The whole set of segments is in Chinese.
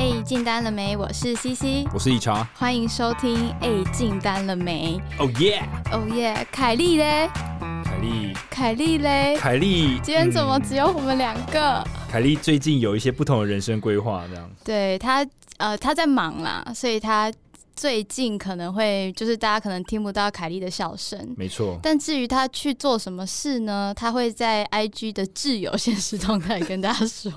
哎，进单了没？我是 CC，我是一茶。欢迎收听。哎，进单了没？Oh yeah！哦耶！凯莉嘞？凯莉？凯莉嘞？凯莉？今天怎么只有我们两个？凯莉最近有一些不同的人生规划，这样。对她，呃，她在忙啦，所以她最近可能会就是大家可能听不到凯莉的笑声。没错。但至于她去做什么事呢？她会在 IG 的挚友现实动态跟大家说。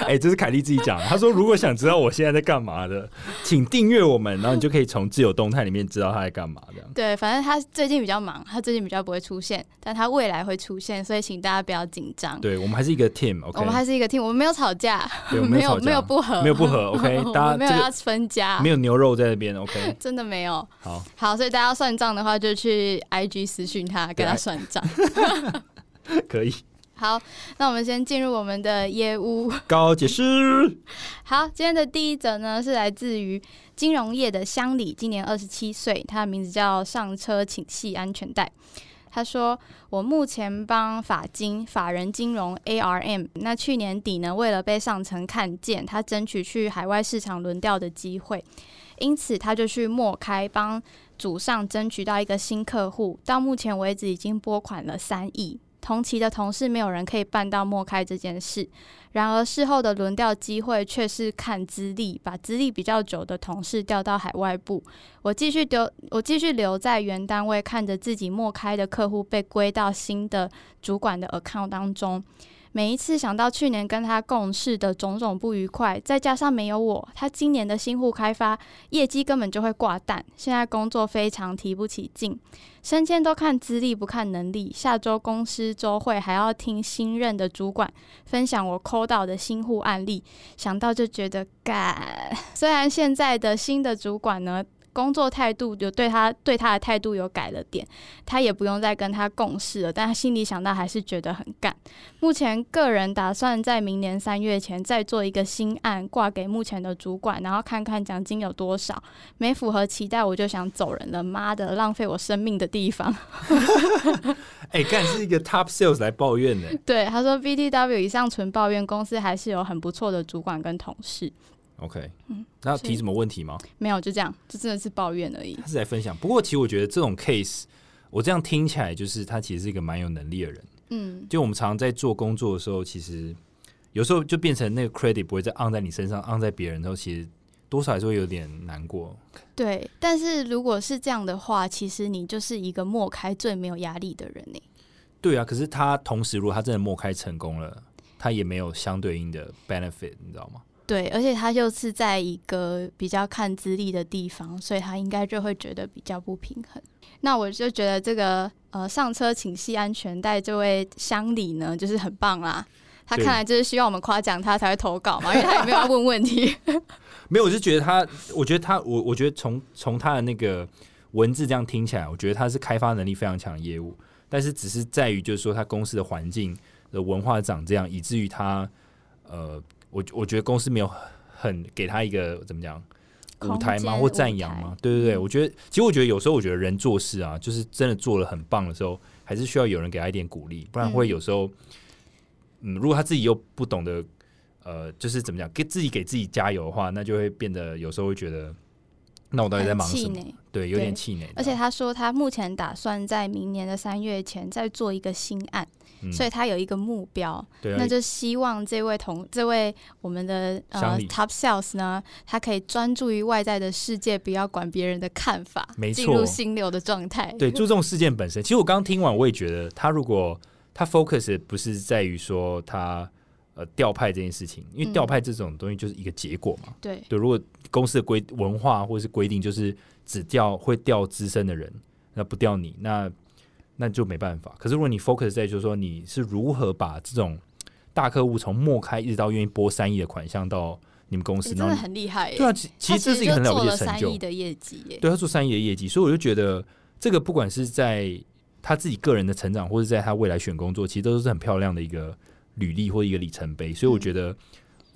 哎，这是凯莉自己讲。他说：“如果想知道我现在在干嘛的，请订阅我们，然后你就可以从自由动态里面知道他在干嘛。”这样。对，反正他最近比较忙，他最近比较不会出现，但他未来会出现，所以请大家不要紧张。对我们还是一个 team，OK。我们还是一个 team，我们没有吵架，没有 没有不和，没有不和，OK。大家没有要分家，没有牛肉在那边，OK。真的没有。好，好，所以大家算账的话，就去 IG 私讯他，跟他算账。可以。好，那我们先进入我们的业务高解释。好，今天的第一则呢是来自于金融业的乡里，今年二十七岁，他的名字叫上车，请系安全带。他说：“我目前帮法金法人金融 ARM，那去年底呢，为了被上层看见，他争取去海外市场轮调的机会，因此他就去默开帮主上争取到一个新客户，到目前为止已经拨款了三亿。”同期的同事没有人可以办到莫开这件事，然而事后的轮调机会却是看资历，把资历比较久的同事调到海外部。我继续留，我继续留在原单位，看着自己莫开的客户被归到新的主管的 account 当中。每一次想到去年跟他共事的种种不愉快，再加上没有我，他今年的新户开发业绩根本就会挂蛋。现在工作非常提不起劲，升迁都看资历不看能力。下周公司周会还要听新任的主管分享我抠到的新户案例，想到就觉得干。虽然现在的新的主管呢。工作态度有对他对他的态度有改了点，他也不用再跟他共事了，但他心里想到还是觉得很干。目前个人打算在明年三月前再做一个新案挂给目前的主管，然后看看奖金有多少，没符合期待我就想走人了。妈的，浪费我生命的地方！哎，干是一个 top sales 来抱怨的。对，他说 BTW 以上纯抱怨，公司还是有很不错的主管跟同事。OK，嗯，那要提什么问题吗？没有，就这样，就真的是抱怨而已。他是在分享，不过其实我觉得这种 case，我这样听起来就是他其实是一个蛮有能力的人。嗯，就我们常常在做工作的时候，其实有时候就变成那个 credit 不会再按在你身上，按在别人之后，其实多少还是会有点难过。对，但是如果是这样的话，其实你就是一个默开最没有压力的人呢。对啊，可是他同时，如果他真的默开成功了，他也没有相对应的 benefit，你知道吗？对，而且他就是在一个比较看资历的地方，所以他应该就会觉得比较不平衡。那我就觉得这个呃，上车请系安全带这位乡里呢，就是很棒啦。他看来就是希望我们夸奖他才会投稿嘛，因为他也没有要问问题。没有，我就觉得他，我觉得他，我我觉得从从他的那个文字这样听起来，我觉得他是开发能力非常强的业务，但是只是在于就是说他公司的环境的文化长这样，以至于他呃。我我觉得公司没有很给他一个怎么讲舞台吗，或赞扬吗？对对对，我觉得其实我觉得有时候我觉得人做事啊，就是真的做了很棒的时候，还是需要有人给他一点鼓励，不然会有时候，嗯，如果他自己又不懂得，呃，就是怎么讲，给自己给自己加油的话，那就会变得有时候会觉得，那我到底在忙什么？对，有点气馁。而且他说他目前打算在明年的三月前再做一个新案。所以他有一个目标，那就希望这位同这位我们的呃 top sales 呢，他可以专注于外在的世界，不要管别人的看法，进入心流的状态。对，注重事件本身。其实我刚刚听完，我也觉得他如果他 focus 不是在于说他呃调派这件事情，因为调派这种东西就是一个结果嘛。对对，如果公司的规文化或者是规定就是只调会调资深的人，那不调你那。那就没办法。可是如果你 focus 在就是说你是如何把这种大客户从末开一直到愿意拨三亿的款项到你们公司，真的很厉害。对啊，其实这是一个很了不起的成就。三亿的业绩，对他做三亿的业绩，所以我就觉得这个不管是在他自己个人的成长，或者在他未来选工作，其实都是很漂亮的一个履历或一个里程碑。所以我觉得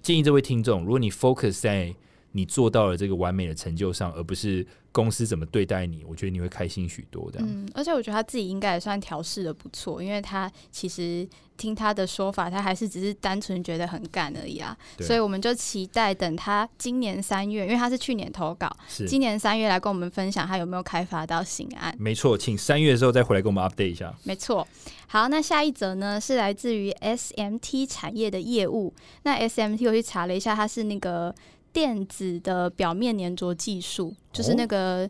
建议这位听众，如果你 focus 在你做到了这个完美的成就上，而不是公司怎么对待你，我觉得你会开心许多。的，嗯，而且我觉得他自己应该也算调试的不错，因为他其实听他的说法，他还是只是单纯觉得很干而已啊。所以我们就期待等他今年三月，因为他是去年投稿，是今年三月来跟我们分享他有没有开发到新案。没错，请三月的时候再回来跟我们 update 一下。没错，好，那下一则呢是来自于 SMT 产业的业务。那 SMT 我去查了一下，它是那个电子的表面粘着技术，就是那个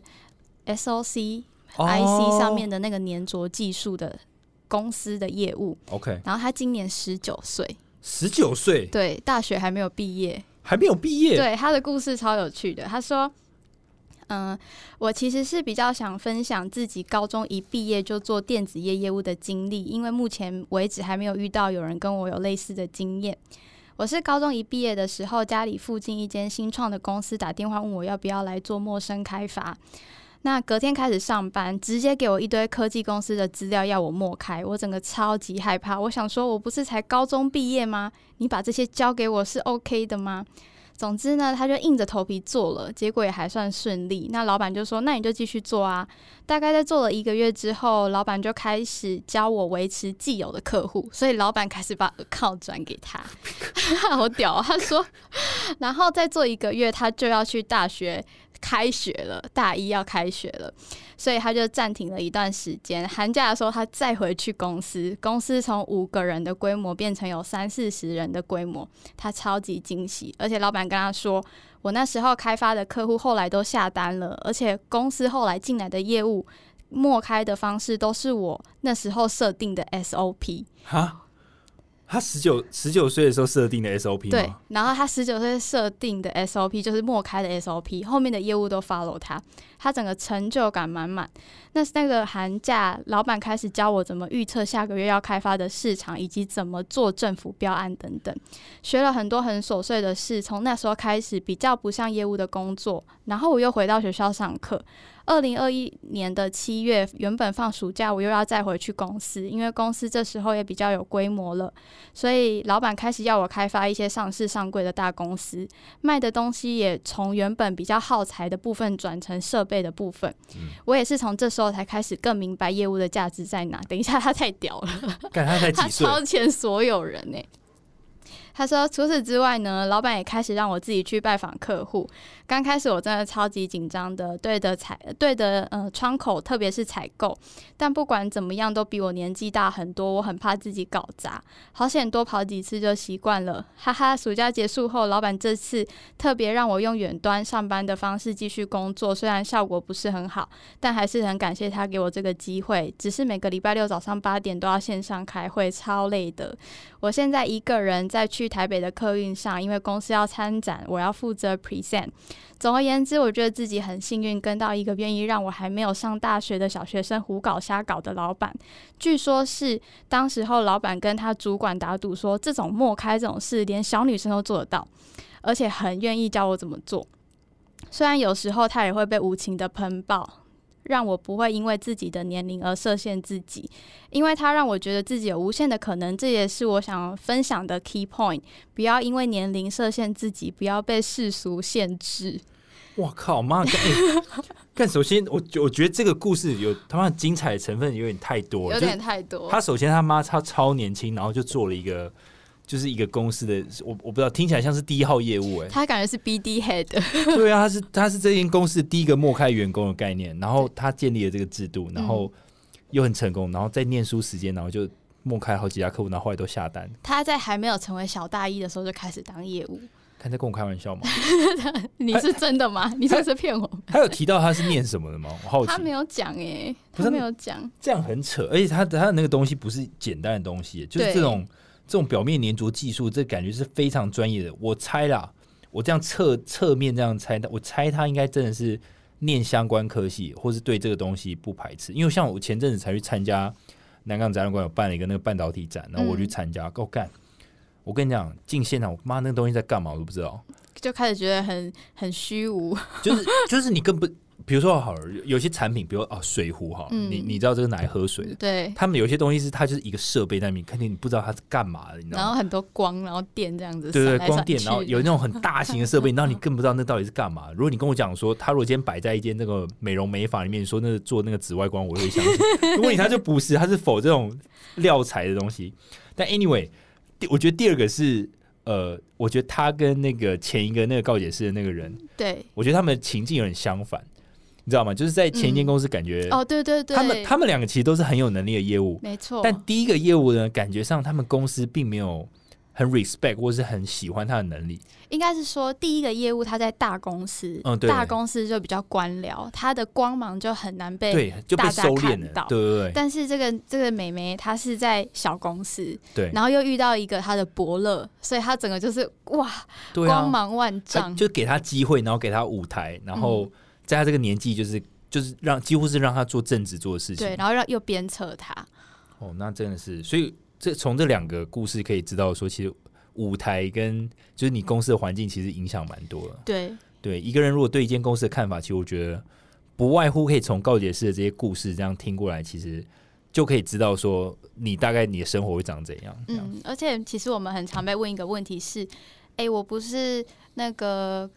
SOC、IC 上面的那个粘着技术的公司的业务。OK，然后他今年十九岁，十九岁对，大学还没有毕业。还没有毕业，对，他的故事超有趣的。他说：“嗯，我其实是比较想分享自己高中一毕业就做电子业业务的经历，因为目前为止还没有遇到有人跟我有类似的经验。我是高中一毕业的时候，家里附近一间新创的公司打电话问我要不要来做陌生开发。那隔天开始上班，直接给我一堆科技公司的资料要我默开，我整个超级害怕。我想说，我不是才高中毕业吗？你把这些交给我是 OK 的吗？总之呢，他就硬着头皮做了，结果也还算顺利。那老板就说：“那你就继续做啊。”大概在做了一个月之后，老板就开始教我维持既有的客户，所以老板开始把靠转给他，好屌啊！他说，然后再做一个月，他就要去大学开学了，大一要开学了，所以他就暂停了一段时间。寒假的时候，他再回去公司，公司从五个人的规模变成有三四十人的规模，他超级惊喜，而且老板跟他说。我那时候开发的客户后来都下单了，而且公司后来进来的业务默开的方式都是我那时候设定的 SOP。哈，他十九十九岁的时候设定的 SOP 对？，然后他十九岁设定的 SOP 就是默开的 SOP，后面的业务都 follow 他，他整个成就感满满。那那个寒假，老板开始教我怎么预测下个月要开发的市场，以及怎么做政府标案等等，学了很多很琐碎的事。从那时候开始，比较不像业务的工作。然后我又回到学校上课。二零二一年的七月，原本放暑假，我又要再回去公司，因为公司这时候也比较有规模了。所以老板开始要我开发一些上市上柜的大公司，卖的东西也从原本比较耗材的部分转成设备的部分。我也是从这时候才开始更明白业务的价值在哪。等一下，他太屌了，看他才他几岁，超前所有人呢、他说：“除此之外呢，老板也开始让我自己去拜访客户。刚开始我真的超级紧张的，对的采对的呃窗口，特别是采购。但不管怎么样，都比我年纪大很多，我很怕自己搞砸。好险多跑几次就习惯了，哈哈。暑假结束后，老板这次特别让我用远端上班的方式继续工作，虽然效果不是很好，但还是很感谢他给我这个机会。只是每个礼拜六早上八点都要线上开会，超累的。我现在一个人在去台北的客运上，因为公司要参展，我要负责 present。总而言之，我觉得自己很幸运，跟到一个愿意让我还没有上大学的小学生胡搞瞎搞的老板。据说是当时候老板跟他主管打赌说，这种默开这种事，连小女生都做得到，而且很愿意教我怎么做。虽然有时候他也会被无情的喷爆，让我不会因为自己的年龄而设限自己，因为他让我觉得自己有无限的可能，这也是我想分享的 key point。不要因为年龄设限自己，不要被世俗限制。我靠妈！干、欸干首先我我觉得这个故事有他妈精彩的成分有点太多了，有点太多。他首先他妈他超年轻，然后就做了一个就是一个公司的，我我不知道听起来像是第一号业务哎、他感觉是 BD head，对啊，他是他是这间公司第一个默开员工的概念，然后他建立了这个制度，然后又很成功，然后在念书时间，然后就默开好几家客户，然后后来都下单。他在还没有成为小大一的时候就开始当业务。他在跟我开玩笑吗？你是真的吗？你这是骗我？他有提到他是念什么的吗？我好奇。他没有讲诶，不是他没有讲。这样很扯，而且他的他的那个东西不是简单的东西，就是对这种这种表面粘着技术，这感觉是非常专业的。我猜啦，我这样侧侧面这样猜，我猜他应该真的是念相关科系，或是对这个东西不排斥。因为像我前阵子才去参加南港展览馆有办了一个那个半导体展，然后我去参加，够、干！我跟你讲，进现场，我妈那个东西在干嘛我都不知道，就开始觉得很很虚无，就是就是你根本比如说好，有有些产品，比如哦水壶哈，嗯你你知道这个拿来喝水的，对，他们有些东西是它就是一个设备在那边，肯定你不知道它是干嘛的，你知道吗？然后很多光，然后电这样子，对对，光电，然后有那种很大型的设备，然后你更不知道那到底是干嘛。如果你跟我讲说，他如果今天摆在一间那个美容美发里面，说那是做那个紫外光，我会相信。如果你他就不是，他是否这种料材的东西。但 anyway，我觉得第二个是呃，我觉得他跟那个前一个那个告解室的那个人，对，我觉得他们的情境有点相反，你知道吗？就是在前一间公司感觉。哦，对对对，他们他们两个其实都是很有能力的业务，没错，但第一个业务呢，感觉上他们公司并没有很 respect 或是很喜欢他的能力。应该是说第一个业务他在大公司，嗯对。大公司就比较官僚，他的光芒就很难被对，就被大家收敛了。看到，对对对。但是这个这个美眉她是在小公司，对。然后又遇到一个她的伯乐，所以她整个就是哇，光芒万丈。就给他机会，然后给他舞台，然后嗯在他这个年纪，就是就是让几乎是让他做正职做的事情。对，然后让又鞭策他，哦，那真的是，所以这从这两个故事可以知道说，其实舞台跟就是你公司的环境其实影响蛮多的。对对一个人如果对一间公司的看法，其实我觉得不外乎可以从告解式的这些故事这样听过来，其实就可以知道说你大概你的生活会长怎样嗯，而且其实我们很常被问一个问题是，哎、我不是那个。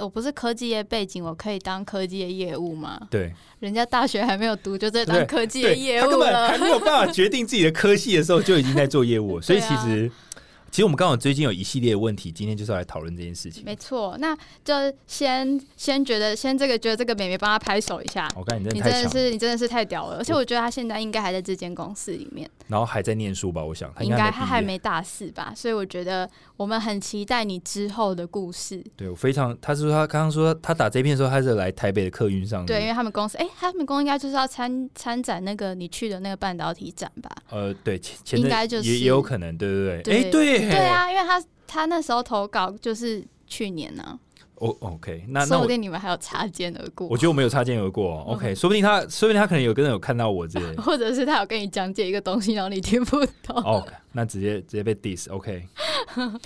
我不是科技业背景，我可以当科技的业务吗？对，人家大学还没有读，就在当科技的业务他根本还。没有办法决定自己的科系的时候，就已经在做业务了。所以其实，其实我们刚好最近有一系列的问题，今天就是要来讨论这件事情。没错，那就先先觉得先这个觉得这个美眉帮她拍手一下，我看你真你的是你真的是太屌了，而且我觉得她现在应该还在这间公司里面，然后还在念书吧？我想他应该。她还没大四吧，所以我觉得我们很期待你之后的故事。对我非常，他是说他刚刚说他打这片的时候，他是来台北的客运上。对，因为他们公司，哎、他们公司应该就是要参参展那个你去的那个半导体展吧？呃，对，前前应该就是也也有可能，对对对。对哎，对对，啊，因为他他那时候投稿就是去年呢、我 OK，那那说不我定你们还有擦肩而过我，觉得我们有擦肩而过哦。OK，说不定他，说不定他可能有跟人有看到我这。或者是他有跟你讲解一个东西，然后你听不懂。哦，那直接直接被 diss。OK，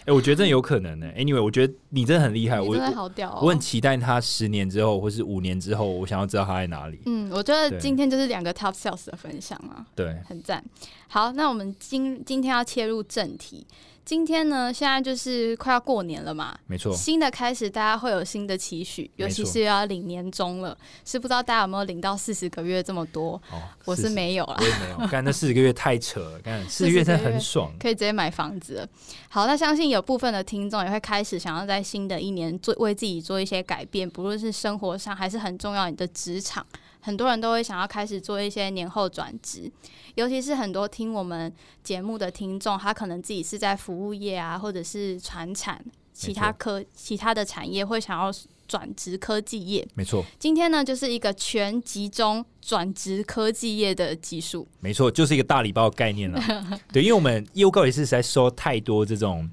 哎，我觉得真的有可能呢。Anyway，我觉得你真的很厉害，我你真的我好屌哦！我很期待他十年之后，或是五年之后，我想要知道他在哪里。嗯，我觉得今天就是两个 top sales 的分享啊，对，很赞。好，那我们今今天要切入正题。今天呢，现在就是快要过年了嘛，没错。新的开始，大家会有新的期许，尤其是要领年终了，是不知道大家有没有领到四十个月这么多？哦，我是没有啦我，也没有。干那四十个月太扯了，干四十个月真的很爽。可以直接买房子了。好，那相信有部分的听众也会开始想要在新的一年做为自己做一些改变，不论是生活上还是很重要你的职场，很多人都会想要开始做一些年后转职，尤其是很多听我们节目的听众，他可能自己是在服务业啊，或者是传产。其他科其他的产业会想要转职科技业，没错，今天呢就是一个全集中转职科技业的技术，没错，就是一个大礼包的概念了。对，因为我们业务告解室实在收太多这种，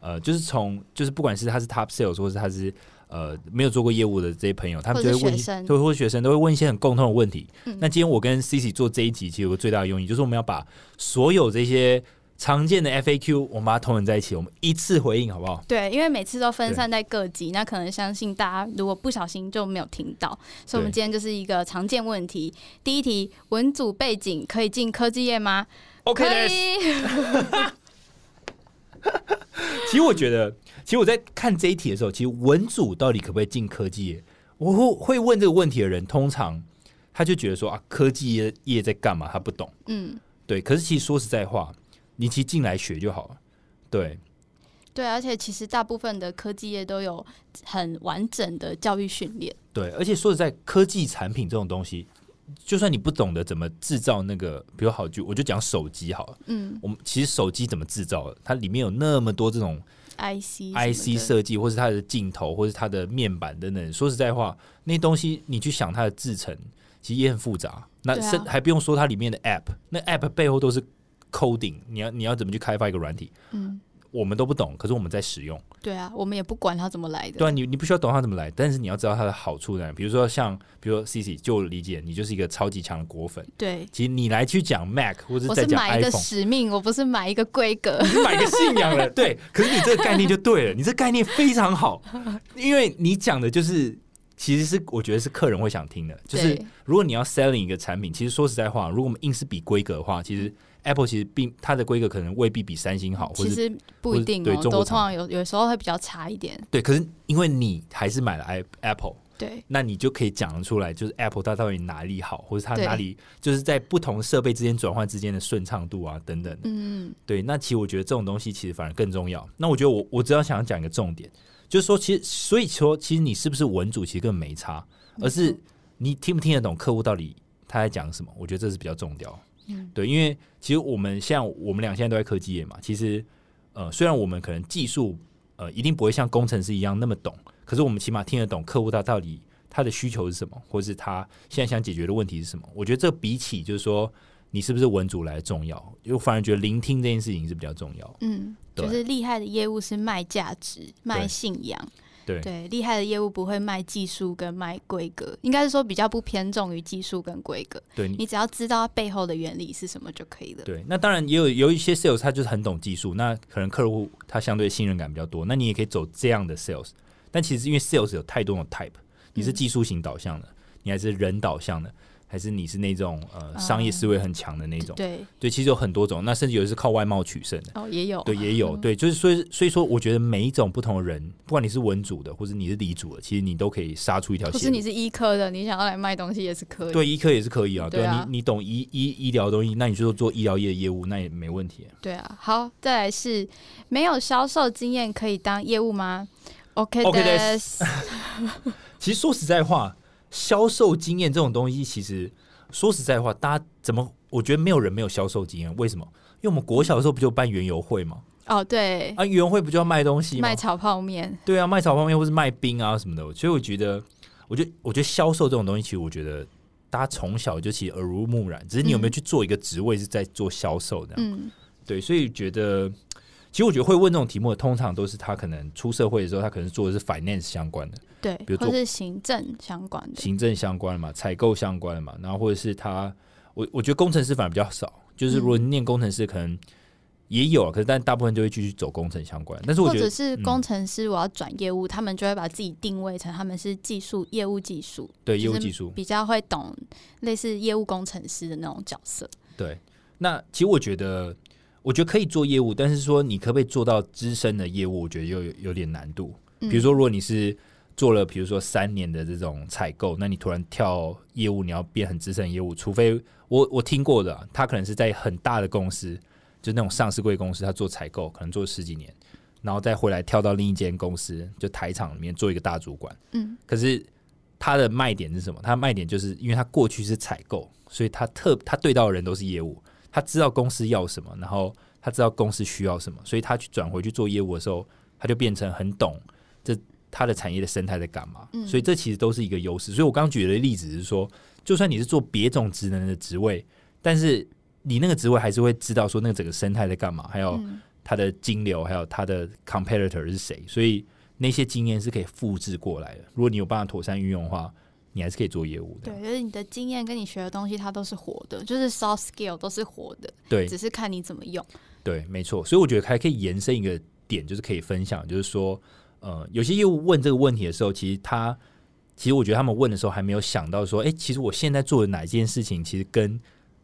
呃，就是从就是不管是他是 top sales 或是他是呃没有做过业务的这些朋友，他们就会问一些，是学生都会问一些很共通的问题。嗯那今天我跟 C C 做这一集，其实有个最大的用意，就是我们要把所有这些常见的 FAQ，我们把它统整在一起，我们一次回应，好不好？对，因为每次都分散在各集，那可能相信大家如果不小心就没有听到，所以我们今天就是一个常见问题。第一题，文组背景可以进科技业吗 OK 可。以。其实我觉得，其实我在看这一题的时候，其实文组到底可不可以进科技业？我会会问这个问题的人，通常他就觉得说啊，科技业业在干嘛？他不懂。嗯，对，可是其实说实在话，你其实进来学就好了。对，对，而且其实大部分的科技业都有很完整的教育训练。对，而且说实在，科技产品这种东西，就算你不懂得怎么制造那个，比如好就我就讲手机好了。嗯我们其实手机怎么制造的？它里面有那么多这种，IC IC，设计，或是它的镜头，或是它的面板等等。说实在话，那些东西你去想它的制成，其实也很复杂。那对啊甚、还不用说它里面的 App，那 App 背后都是 coding，你要你要怎么去开发一个软体，嗯，我们都不懂，可是我们在使用。对啊，我们也不管它怎么来的。对啊，你你不需要懂它怎么来，但是你要知道它的好处在哪。比如说像，比如说 C C，就理解，你就是一个超级强的果粉。对，其实你来去讲 Mac 或者我在讲是买一个 iPhone，使命，我不是买一个规格。你是买个信仰了，对。可是你这个概念就对了，你这概念非常好，因为你讲的就是，其其实是我觉得是客人会想听的，就是如果你要 selling 一个产品，其实说实在话，如果我们硬是比规格的话，其实 Apple 其实并它的规格可能未必比三星好，或者其实不一定哦，对中国都通常有有时候会比较差一点。对，可是因为你还是买了 i Apple，对那你就可以讲得出来，就是 Apple 它到底哪里好，或者它哪里就是在不同设备之间转换之间的顺畅度啊等等。嗯，对，那其实我觉得这种东西其实反而更重要。那我觉得我我只要想讲一个重点，就是说，其实所以说，其实你是不是文主其实根本没差，而是你听不听得懂客户到底他在讲什么。我觉得这是比较重要。嗯对，因为其实我们像我们俩现在都在科技业嘛，其实呃，虽然我们可能技术呃一定不会像工程师一样那么懂，可是我们起码听得懂客户他到底他的需求是什么，或是他现在想解决的问题是什么。我觉得这比起就是说你是不是文主来的重要，因为我反而觉得聆听这件事情是比较重要。嗯，对就是厉害的业务是卖价值、卖信仰。对对，厉害的业务不会卖技术跟卖规格，应该是说比较不偏重于技术跟规格。对你你只要知道它背后的原理是什么就可以了。对，那当然也有有一些 sales 他就是很懂技术，那可能客户他相对信任感比较多，那你也可以走这样的 sales。但其实因为 sales 有太多种 type，你是嗯技术型导向的，你还是人导向的，还是你是那种呃商业思维很强的那种？对，对，其实有很多种，那甚至有的是靠外貌取胜的。哦，也有，对，也有对，就是所以所以说，我觉得每一种不同的人，不管你是文主的，或者你是理主的，其实你都可以杀出一条线路。或是你是医科的，你想要来卖东西也是可以。对医科也是可以啊，对你你懂医医医疗的东西，那你就做医疗业的业务，那也没问题。对啊，好，再来是没有销售经验可以当业务吗？OK OK 其实说实在话，销售经验这种东西，其实说实在话，大家怎么？我觉得没有人没有销售经验，为什么？因为我们国小的时候不就办园游会吗？哦，对，啊，园游会不就要卖东西吗卖？炒泡面，对啊，卖炒泡面或是卖冰啊什么的。所以我觉得，我觉得，我觉得销售这种东西，其实我觉得大家从小就其实耳濡目染，只是你有没有去做一个职位是在做销售的。嗯，对，所以觉得，其实我觉得会问这种题目的，通常都是他可能出社会的时候，他可能做的是 finance 相关的。对比如，说是行政相关的，行政相关的嘛，采购相关的嘛，然后或者是他，我我觉得工程师反而比较少，就是如果嗯念工程师可能也有啊，可是但大部分就会继续走工程相关。但是我或者觉得嗯是工程师，我要转业务，他们就会把自己定位成他们是技术业务技术，对业务技术，比较会懂类似业务工程师的那种角色。对。那其实我觉得，我觉得可以做业务，但是说你可不可以做到资深的业务，我觉得又有有点难度。嗯比如说，如果你是做了比如说三年的这种采购，那你突然跳业务，你要变很资深的业务，除非我我听过的啊、他可能是在很大的公司，就那种上市贵公司，他做采购可能做十几年，然后再回来跳到另一间公司，就台厂里面做一个大主管。嗯，可是他的卖点是什么？他的卖点就是因为他过去是采购，所以他特他对到的人都是业务，他知道公司要什么，然后他知道公司需要什么，所以他去转回去做业务的时候，他就变成很懂这他的产业的生态在干嘛。嗯所以这其实都是一个优势。所以我刚刚举的例子是说，就算你是做别种职能的职位，但是你那个职位还是会知道说那个整个生态在干嘛，还有嗯它的金流，还有它的 competitor 是谁，所以那些经验是可以复制过来的。如果你有办法妥善运用的话，你还是可以做业务的。对，就是你的经验跟你学的东西，它都是活的，就是 soft skill 都是活的，对只是看你怎么用。对，没错。所以我觉得还可以延伸一个点，就是可以分享，就是说，呃，有些业务问这个问题的时候，其实他其实我觉得他们问的时候还没有想到说，哎、其实我现在做的哪一件事情，其实跟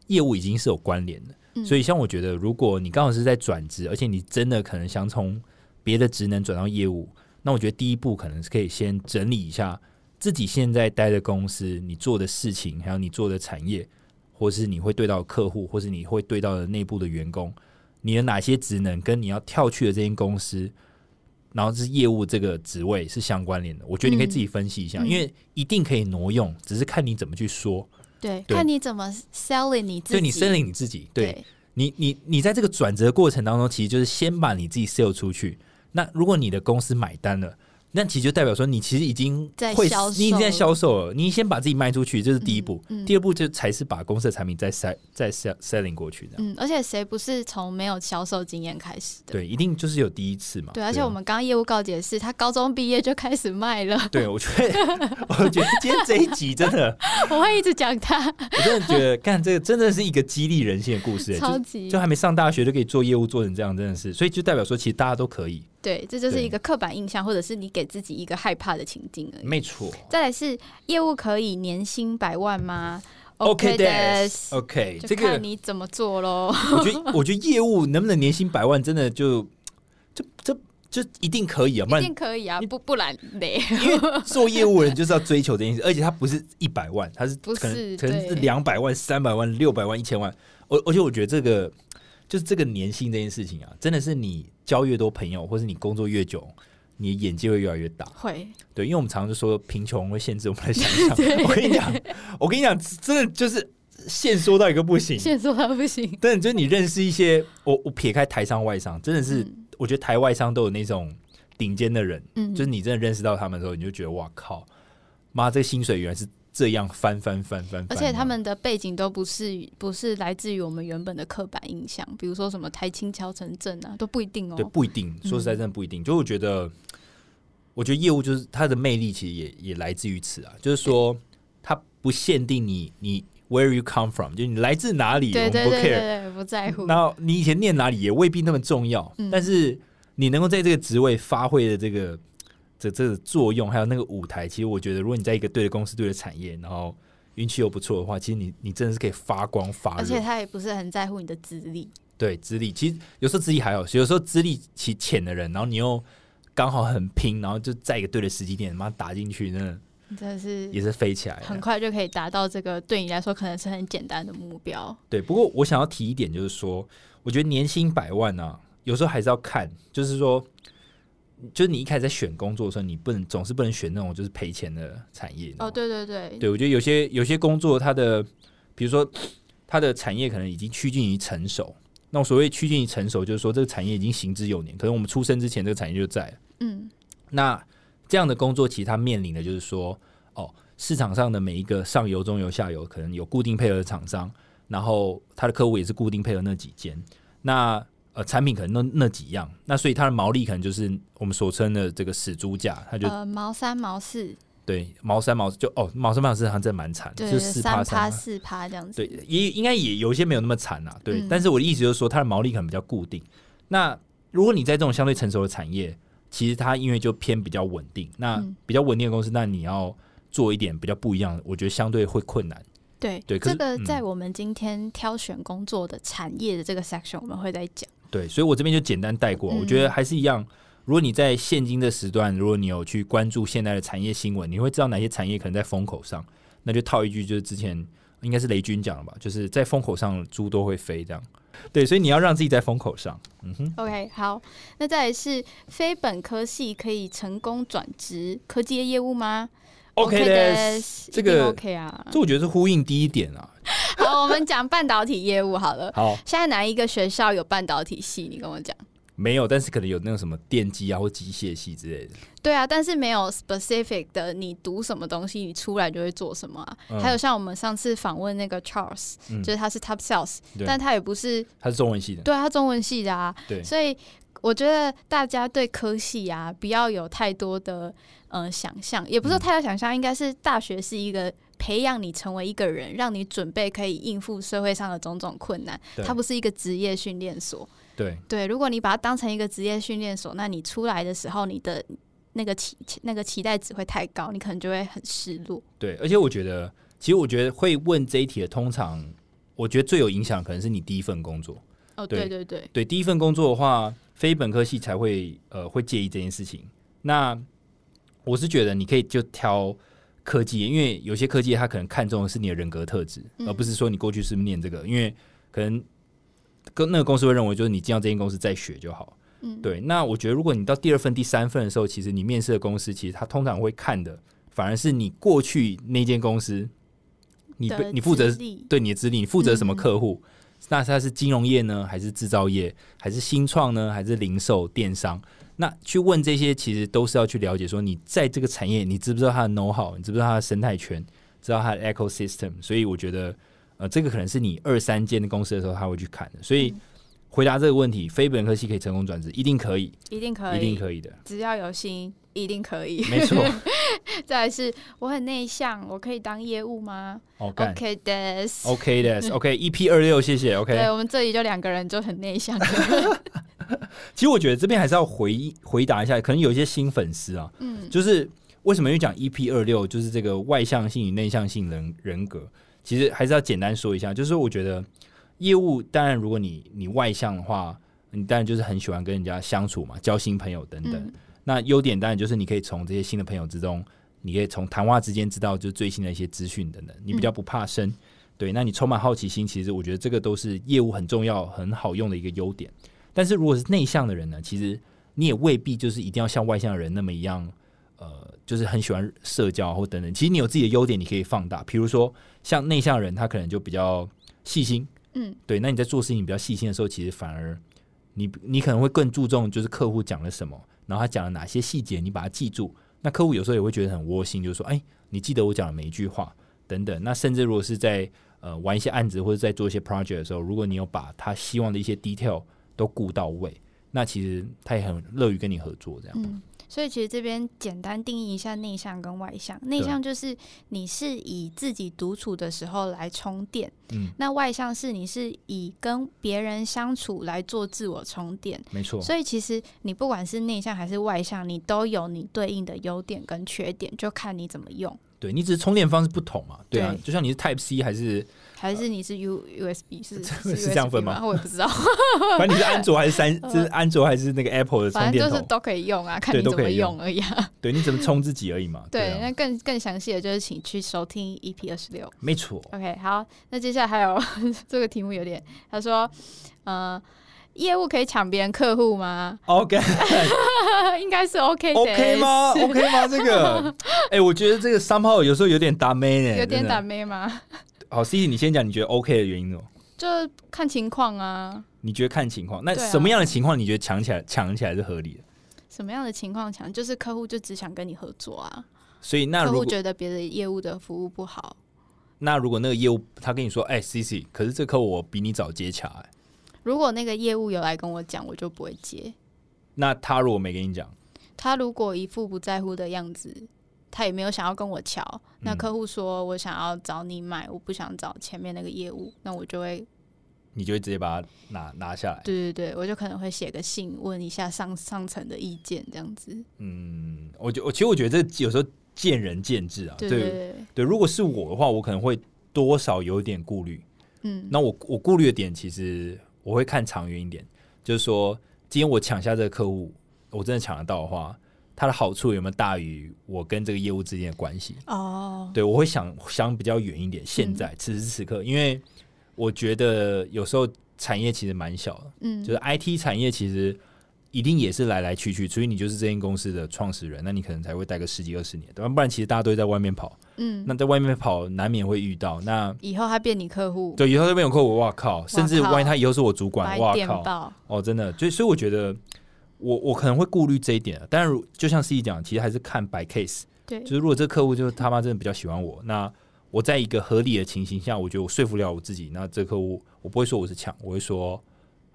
业务已经是有关联的。嗯所以，像我觉得，如果你刚好是在转职，而且你真的可能想从别的职能转到业务，那我觉得第一步可能是可以先整理一下自己现在待的公司，你做的事情，还有你做的产业，或是你会对到客户，或是你会对到的内部的员工，你的哪些职能跟你要跳去的这间公司，然后是业务这个职位是相关联的。我觉得你可以自己分析一下，嗯因为一定可以挪用，只是看你怎么去说。对，对看你怎么 selling 你自己。对你 selling 你自己，对对你，你你在这个转折过程当中，其实就是先把你自己 sell 出去。那如果你的公司买单了，那其实就代表说你其实已经会在销售你已经在销售了。你先把自己卖出去，这是第一步。嗯嗯第二步就才是把公司的产品再 sell 再 sell selling 过去的。嗯，而且谁不是从没有销售经验开始的？对，一定就是有第一次嘛。对，而且啊我们刚刚业务告解是，他高中毕业就开始卖了，对我觉得，我觉得今天这一集真的，我会一直讲他，我真的觉得，干这个真的是一个激励人心的故事、超级就还没上大学就可以做业务做成这样，真的是，所以就代表说，其实大家都可以。对，这就是一个刻板印象，或者是你给自己一个害怕的情境而已。没错。再来是业务可以年薪百万吗 OK OK，就这个看你怎么做喽。我觉得，我觉得业务能不能年薪百万，真的就就这就一定可以啊，不一定可以啊，不不然嘞，做业务人就是要追求这件事，而且他不是一百万，他是不可能是可能是两百万、三百万、六百万、一千万。而而且我觉得这个就是这个年薪这件事情啊，真的是你交越多朋友，或是你工作越久，你的眼界会越来越大。会对，因为我们常常就说贫穷会限制我们的想象。我跟你讲，我跟你讲，真的就是限缩到一个不行。现缩到不行。真的，就是你认识一些，我我撇开台商外商，真的是、嗯我觉得台外商都有那种顶尖的人，嗯就是你真的认识到他们的时候，你就觉得哇靠，妈这个薪水原来是这样翻翻翻翻翻，而且他们的背景都不是不是来自于我们原本的刻板印象，比如说什么台青桥城镇啊，都不一定哦对哦。不一定，说实在真的不一定。就我觉得，我觉得业务就是它的魅力，其实也也来自于此啊，就是说它不限定你你 where you come from，就你来自哪里，对对我们不 care。不在乎。然后你以前念哪里也未必那么重要，嗯但是你能够在这个职位发挥的这个这这个作用，还有那个舞台，其实我觉得，如果你在一个对的公司、对的产业，然后运气又不错的话，其实你你真的是可以发光发热而且。他也不是很在乎你的资历，对资历，其实有时候资历还好，有时候资历其浅的人，然后你又刚好很拼，然后就在一个对的时机点，妈打进去，真的真的是也是飞起来。很快就可以达到这个对你来说可能是很简单的目标。对，不过我想要提一点，就是说，我觉得年薪百万呢、有时候还是要看，就是说，就是你一开始在选工作的时候，你不能总是不能选那种就是赔钱的产业。哦，对对对，对，我觉得有些有些工作，它的比如说它的产业可能已经趋近于成熟。那我所谓趋近于成熟，就是说这个产业已经行之有年，可能我们出生之前这个产业就在了。嗯，那这样的工作，其实它面临的就是说，哦，市场上的每一个上游、中游、下游，可能有固定配合的厂商，然后他的客户也是固定配合那几间，那呃产品可能那那几样，那所以它的毛利可能就是我们所称的这个死猪价，它就、呃，毛三毛四，对毛三毛就哦毛三毛四好像真的蛮惨，对，就四趴。四趴这样子。对，也应该也有一些没有那么惨啊，对。嗯但是我的意思就是说，它的毛利可能比较固定。那如果你在这种相对成熟的产业，其实它因为就偏比较稳定，那嗯比较稳定的公司，那你要做一点比较不一样的，我觉得相对会困难。对对这个嗯在我们今天挑选工作的产业的这个 section，我们会再讲。对，所以我这边就简单带过。嗯我觉得还是一样，如果你在现今的时段，如果你有去关注现在的产业新闻，你会知道哪些产业可能在风口上。那就套一句，就是之前应该是雷军讲的吧，就是在风口上猪都会飞这样。对，所以你要让自己在风口上。嗯哼。OK，好，那再来是非本科系可以成功转职科技业业务吗 OK 的的，这个 OK 啊。这我觉得是呼应第一点啊。好，我们讲半导体业务好了。好，现在哪一个学校有半导体系？你跟我讲。没有，但是可能有那种什么电机啊或机械系之类的。对啊，但是没有 specific 的，你读什么东西，你出来就会做什么啊。嗯还有像我们上次访问那个 Charles，、嗯就是他是 Top Sales，但他也不是他是中文系的。对啊他中文系的啊，对所以我觉得大家对科系啊不要有太多的呃想象，也不是太多想象，应该是大学是一个培养你成为一个人，让你准备可以应付社会上的种种困难，它不是一个职业训练所。对对，如果你把它当成一个职业训练所，那你出来的时候，你的那个期那个期待值会太高，你可能就会很失落。对，而且我觉得，其实我觉得会问这一题的，通常我觉得最有影响可能是你第一份工作。哦，对对对对，对，第一份工作的话，非本科系才会呃会介意这件事情。那我是觉得你可以就挑科技，因为有些科技业它可能看重的是你的人格特质，嗯而不是说你过去是不是念这个，因为可能跟那个公司会认为就是你进到这间公司再学就好。嗯，对，那我觉得如果你到第二份、第三份的时候，其实你面试的公司，其实他通常会看的，反而是你过去那间公司，你你负责对你的资历，你负责什么嗯客户？那它是金融业呢，还是制造业，还是新创呢，还是零售电商？那去问这些，其实都是要去了解说，你在这个产业，你知不知道它的 know how，你知不知道它的生态圈，知道它的 ecosystem？所以我觉得，呃，这个可能是你二三间的公司的时候，他会去看的。所以嗯回答这个问题，非本科系可以成功转职，一定可以，一定可以，一定可以的，只要有心，一定可以。没错。再来是我很内向，我可以当业务吗好干？OK 的。OK 的，OK EP 二六，谢谢。OK，对我们这里就两个人就很内向。其实我觉得这边还是要回回答一下，可能有一些新粉丝啊，嗯就是为什么又讲 EP 二六，就是这个外向性与内向性人人格，其实还是要简单说一下，就是我觉得业务，当然如果你你外向的话，你当然就是很喜欢跟人家相处嘛，交新朋友等等。嗯那优点当然就是你可以从这些新的朋友之中，你可以从谈话之间知道就是最新的一些资讯等等，你比较不怕生。对，那你充满好奇心，其实我觉得这个都是业务很重要、很好用的一个优点。但是如果是内向的人呢，其实你也未必就是一定要像外向的人那么一样，呃，就是很喜欢社交或等等。其实你有自己的优点，你可以放大。比如说像内向的人，他可能就比较细心，嗯对。那你在做事情比较细心的时候，其实反而你你可能会更注重就是客户讲了什么，然后他讲了哪些细节，你把它记住。那客户有时候也会觉得很窝心，就是说，哎，你记得我讲的每一句话等等。那甚至如果是在呃玩一些案子或者在做一些 project 的时候，如果你有把他希望的一些 detail 都顾到位，那其实他也很乐于跟你合作。这样，嗯，所以其实这边简单定义一下内向跟外向。内向就是你是以自己独处的时候来充电，嗯，那外向是你是以跟别人相处来做自我充电。没错，所以其实你不管是内向还是外向，你都有你对应的优点跟缺点，就看你怎么用。对你只是充电方式不同嘛，对啊，对就像你是 Type C 还是，还是你是 U USB 是是这样分吗我也不知道，反正你是安卓还是三，就是安卓还是那个 Apple 的充电头反正就是，都可以用啊，看你怎么用用而已啊。对你怎么充自己而已嘛，对，啊那更更详细的就是请去收听 EP 二十六。没错，OK，好，那接下来还有这个题目有点，他说，呃，业务可以抢别人客户吗？OK 应该是 OK 的 OK 吗？OK 吗？这个，哎，我觉得这个三炮有时候有点打妹呢，有点打。妹吗？好，C C，你先讲，你觉得 OK 的原因哦？就看情况啊，你觉得看情况，那对啊。什么样的情况你觉得抢起来抢起来是合理的？什么样的情况抢，就是客户就只想跟你合作啊，所以那客户如果觉得别的业务的服务不好，那如果那个业务他跟你说，哎，C C，可是这客户我比你早接洽，哎，如果那个业务有来跟我讲，我就不会接。那他如果没跟你讲，他如果一副不在乎的样子，他也没有想要跟我瞧。那嗯客户说我想要找你买，我不想找前面那个业务，那我就会，你就会直接把它拿拿下来。对对对，我就可能会写个信问一下上上层的意见，这样子。嗯，我觉我其实我觉得这有时候见仁见智啊。对对对，对，如果是我的话，我可能会多少有点顾虑。嗯，那我我顾虑的点，其实我会看长远一点，就是说，今天我抢下这个客户，我真的抢得到的话，它的好处有没有大于我跟这个业务之间的关系？哦，对我会想想比较远一点。现在、此时此刻，因为我觉得有时候产业其实蛮小的，嗯，就是 IT 产业其实一定也是来来去去，所以你就是这间公司的创始人，那你可能才会待个十几二十年，对吧？不然其实大家都会在外面跑，嗯，那在外面跑难免会遇到。那以后他变你客户，对以后这边有客户，哇靠！甚至万一他以后是我主管，哇靠！哦，真的，所以所以我觉得我我可能会顾虑这一点，但是如就像 C 讲，其实还是看 by case，对就是如果这个客户就是他妈真的比较喜欢我，那我在一个合理的情形下，我觉得我说服了我自己，那这个客户我不会说我是抢，我会说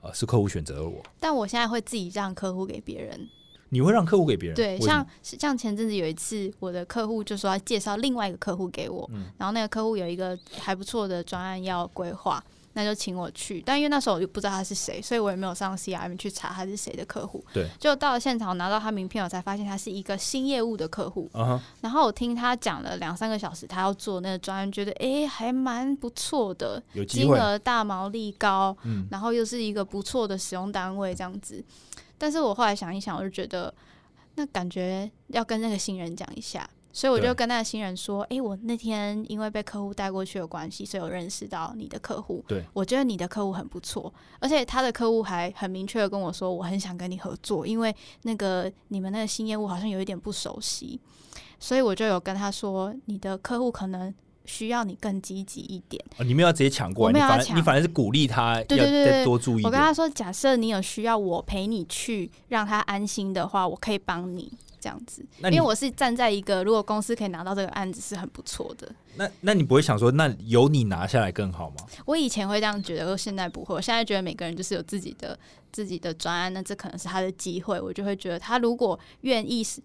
呃是客户选择了我。但我现在会自己让客户给别人。你会让客户给别人？对，像像前阵子有一次，我的客户就说要介绍另外一个客户给我，嗯然后那个客户有一个还不错的专案要规划，那就请我去。但因为那时候我就不知道他是谁，所以我也没有上 CRM 去查他是谁的客户。对，就到了现场拿到他名片，我才发现他是一个新业务的客户。然后我听他讲了两三个小时，他要做那个专案，觉得诶还蛮不错的，有，金额大、毛利高，嗯，然后又是一个不错的使用单位这样子。但是我后来想一想，我就觉得那感觉要跟那个新人讲一下，所以我就跟那个新人说：“诶，我那天因为被客户带过去的关系，所以我认识到你的客户。对，我觉得你的客户很不错，而且他的客户还很明确的跟我说，我很想跟你合作，因为那个你们那个新业务好像有一点不熟悉，所以我就有跟他说，你的客户可能需要你更积极一点。”哦你没有要直接抢过来，你反而你反而是鼓励他要对对对再多注意。我跟他说，假设你有需要我陪你去，让他安心的话，我可以帮你这样子。因为我是站在一个，如果公司可以拿到这个案子是很不错的。那那你不会想说，那由你拿下来更好吗？我以前会这样觉得，我现在不会。我现在觉得每个人就是有自己的自己的专案，那这可能是他的机会。我就会觉得他如果愿意是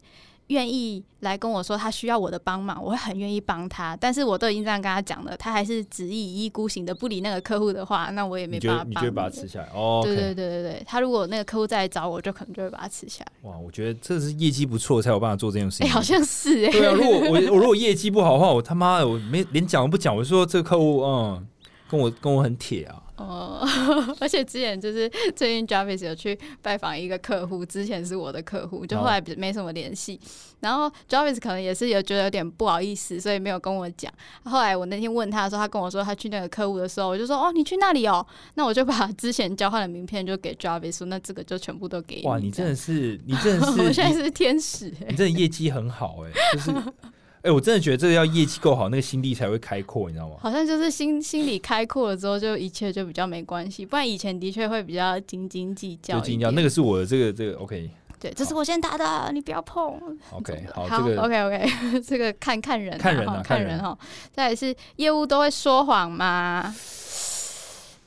愿意来跟我说他需要我的帮忙，我会很愿意帮他。但是我都已经这样跟他讲了，他还是执意一意孤行的不理那个客户的话，那我也没办法帮你就会把它吃下来哦。对对对对对，他如果那个客户再来找我，就可能就会把它吃下来。哇，我觉得这是业绩不错才有办法做这件事哎、情。好像是哎、对啊，如果我 我如果业绩不好的话，我他妈的我没连讲都不讲，我就说这个客户嗯跟我跟我很铁啊。哦，而且之前就是最近 Jarvis 有去拜访一个客户，之前是我的客户，就后来比没什么联系。然后 Jarvis 可能也是有觉得有点不好意思，所以没有跟我讲。后来我那天问他的时候，他跟我说他去那个客户的时候，我就说哦，你去那里哦。那我就把之前交换的名片就给 Jarvis 说，那这个就全部都给你哇，你真的是你真的是我现在是是天使哎、你真的业绩很好哎、就是 哎、我真的觉得这个要业绩够好，那个心地才会开阔，你知道吗？好像就是心心里开阔了之后，就一切就比较没关系。不然以前的确会比较斤斤计较一点。就尽量那个是我的这个这个 OK 对，这是我先打的，你不要碰。 OK 好，好这个 OK OK，这个看看人啊，看人啊哈看人看人哈。再来是业务都会说谎吗？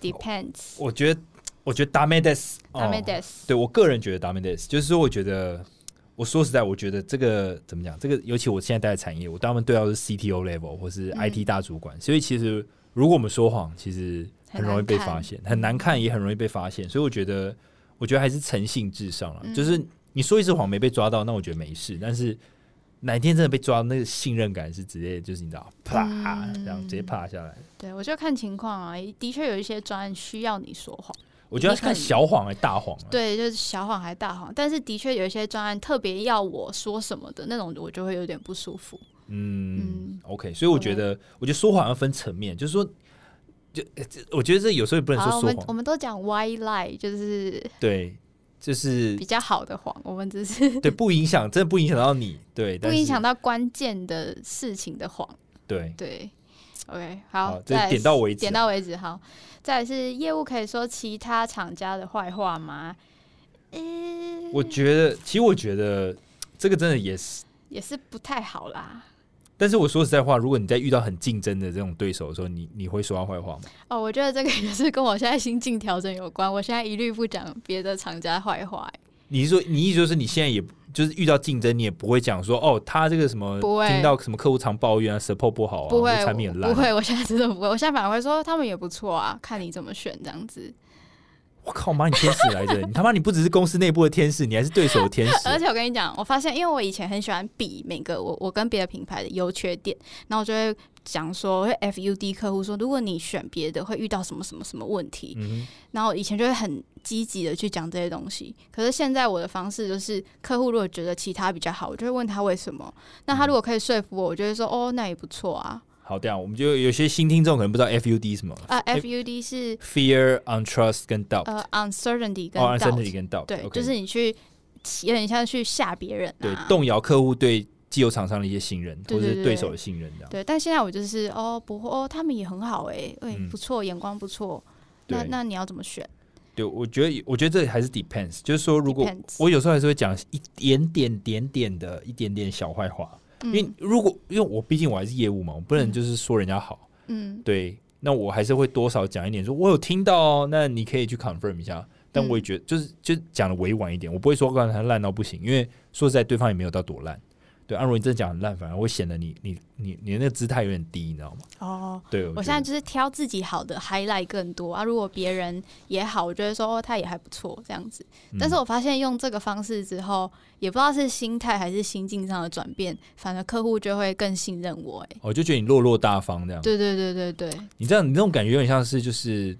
Depends，我觉得我觉得 d a m e d e s ダメです。对我个人觉得 d a m e d e s 就是说我觉得。 我说实在，我觉得这个怎么讲？这个尤其我现在待的产业，我当他们对到的是 CTO level 或是嗯 IT 大主管，所以其实如果我们说谎，其实很容易被发现，很难看，也很容易被发现。所以我觉得，我觉得还是诚信至上了。嗯就是你说一次谎没被抓到，那我觉得没事。但是哪一天真的被抓到，那个信任感是直接就是你知道，啪、嗯这样直接啪下来。对，我就看情况啊，的确有一些专案需要你说谎。我觉得要看小谎还是大谎、啊。对，就是小谎还是大谎，但是的确有一些专案特别要我说什么的那种，我就会有点不舒服。嗯嗯 o k 所以我觉得，我觉得说谎要分层面，就是说，就我觉得这有时候也不能好，说说谎我们我，们都讲 white lie，就是对，就是比较好的谎，我们只是对不影响，真的不影响到你，对，不影响到关键的事情的谎。对。对，OK，好好，，这再点到为止啊点到为止。好，再是业务可以说其他厂家的坏话吗？呃、我觉得，其实我觉得这个真的也是，也是不太好啦。但是我说实在话，如果你在遇到很竞争的这种对手的时候，你你会说他坏话吗？哦，我觉得这个也是跟我现在心境调整有关。我现在一律不讲别的厂家坏话、欸你是说，你意思就是你现在也就是遇到竞争，你也不会讲说哦，他这个什么不会听到什么客户常抱怨啊，support 不好啊，不会，产品很烂啊，不会。我现在真的不会，我现在反而会说他们也不错啊，看你怎么选这样子。我靠妈，你天使来着！你他妈你不只是公司内部的天使，你还是对手的天使。而且我跟你讲，我发现，因为我以前很喜欢比每个我我跟别的品牌的优缺点，然后我就会讲说，会 FUD 客户说，如果你选别的会遇到什么什么什么问题，嗯然后以前就会很积极的去讲这些东西。可是现在我的方式就是，客户如果觉得其他比较好，我就会问他为什么。那他如果可以说服我，我就会说，哦，那也不错啊。好，这样我们就有些新听众可能不知道 FUD 是什么啊、F- f u d 是 fear、untrust 跟 doubt，呃 uncertainty 跟哦 doubt，、，uncertainty 跟 doubt，对就是你去有点像去吓别人、啊，对动摇客户对既有厂商的一些信任，或者是对手的信任，这样。对，但现在我就是哦不会哦，他们也很好哎、欸，哎、嗯不错，眼光不错。那那你要怎么选？对，我觉得我觉得这还是 depends，就是说如果我有时候还是会讲一点点点点的一点点小坏话，因为嗯。如果因为我毕竟我还是业务嘛，我不能就是说人家好，嗯。对，那我还是会多少讲一点，说我有听到哦，那你可以去 confirm 一下。但我也觉得，就是就讲的委婉一点，我不会说刚才他烂到不行，因为说实在，对方也没有到多烂。对，啊，如果你真的讲很烂，反而会显得你你你你的那个姿态有点低，你知道吗？哦，对，我现在就是挑自己好的 highlight 更多啊。如果别人也好，我觉得说哦他也还不错这样子。但是嗯我发现用这个方式之后，也不知道是心态还是心境上的转变，反而客户就会更信任我、欸。我就觉得你落落大方这样。对对对对对，你这样，你那种感觉有点像是就是，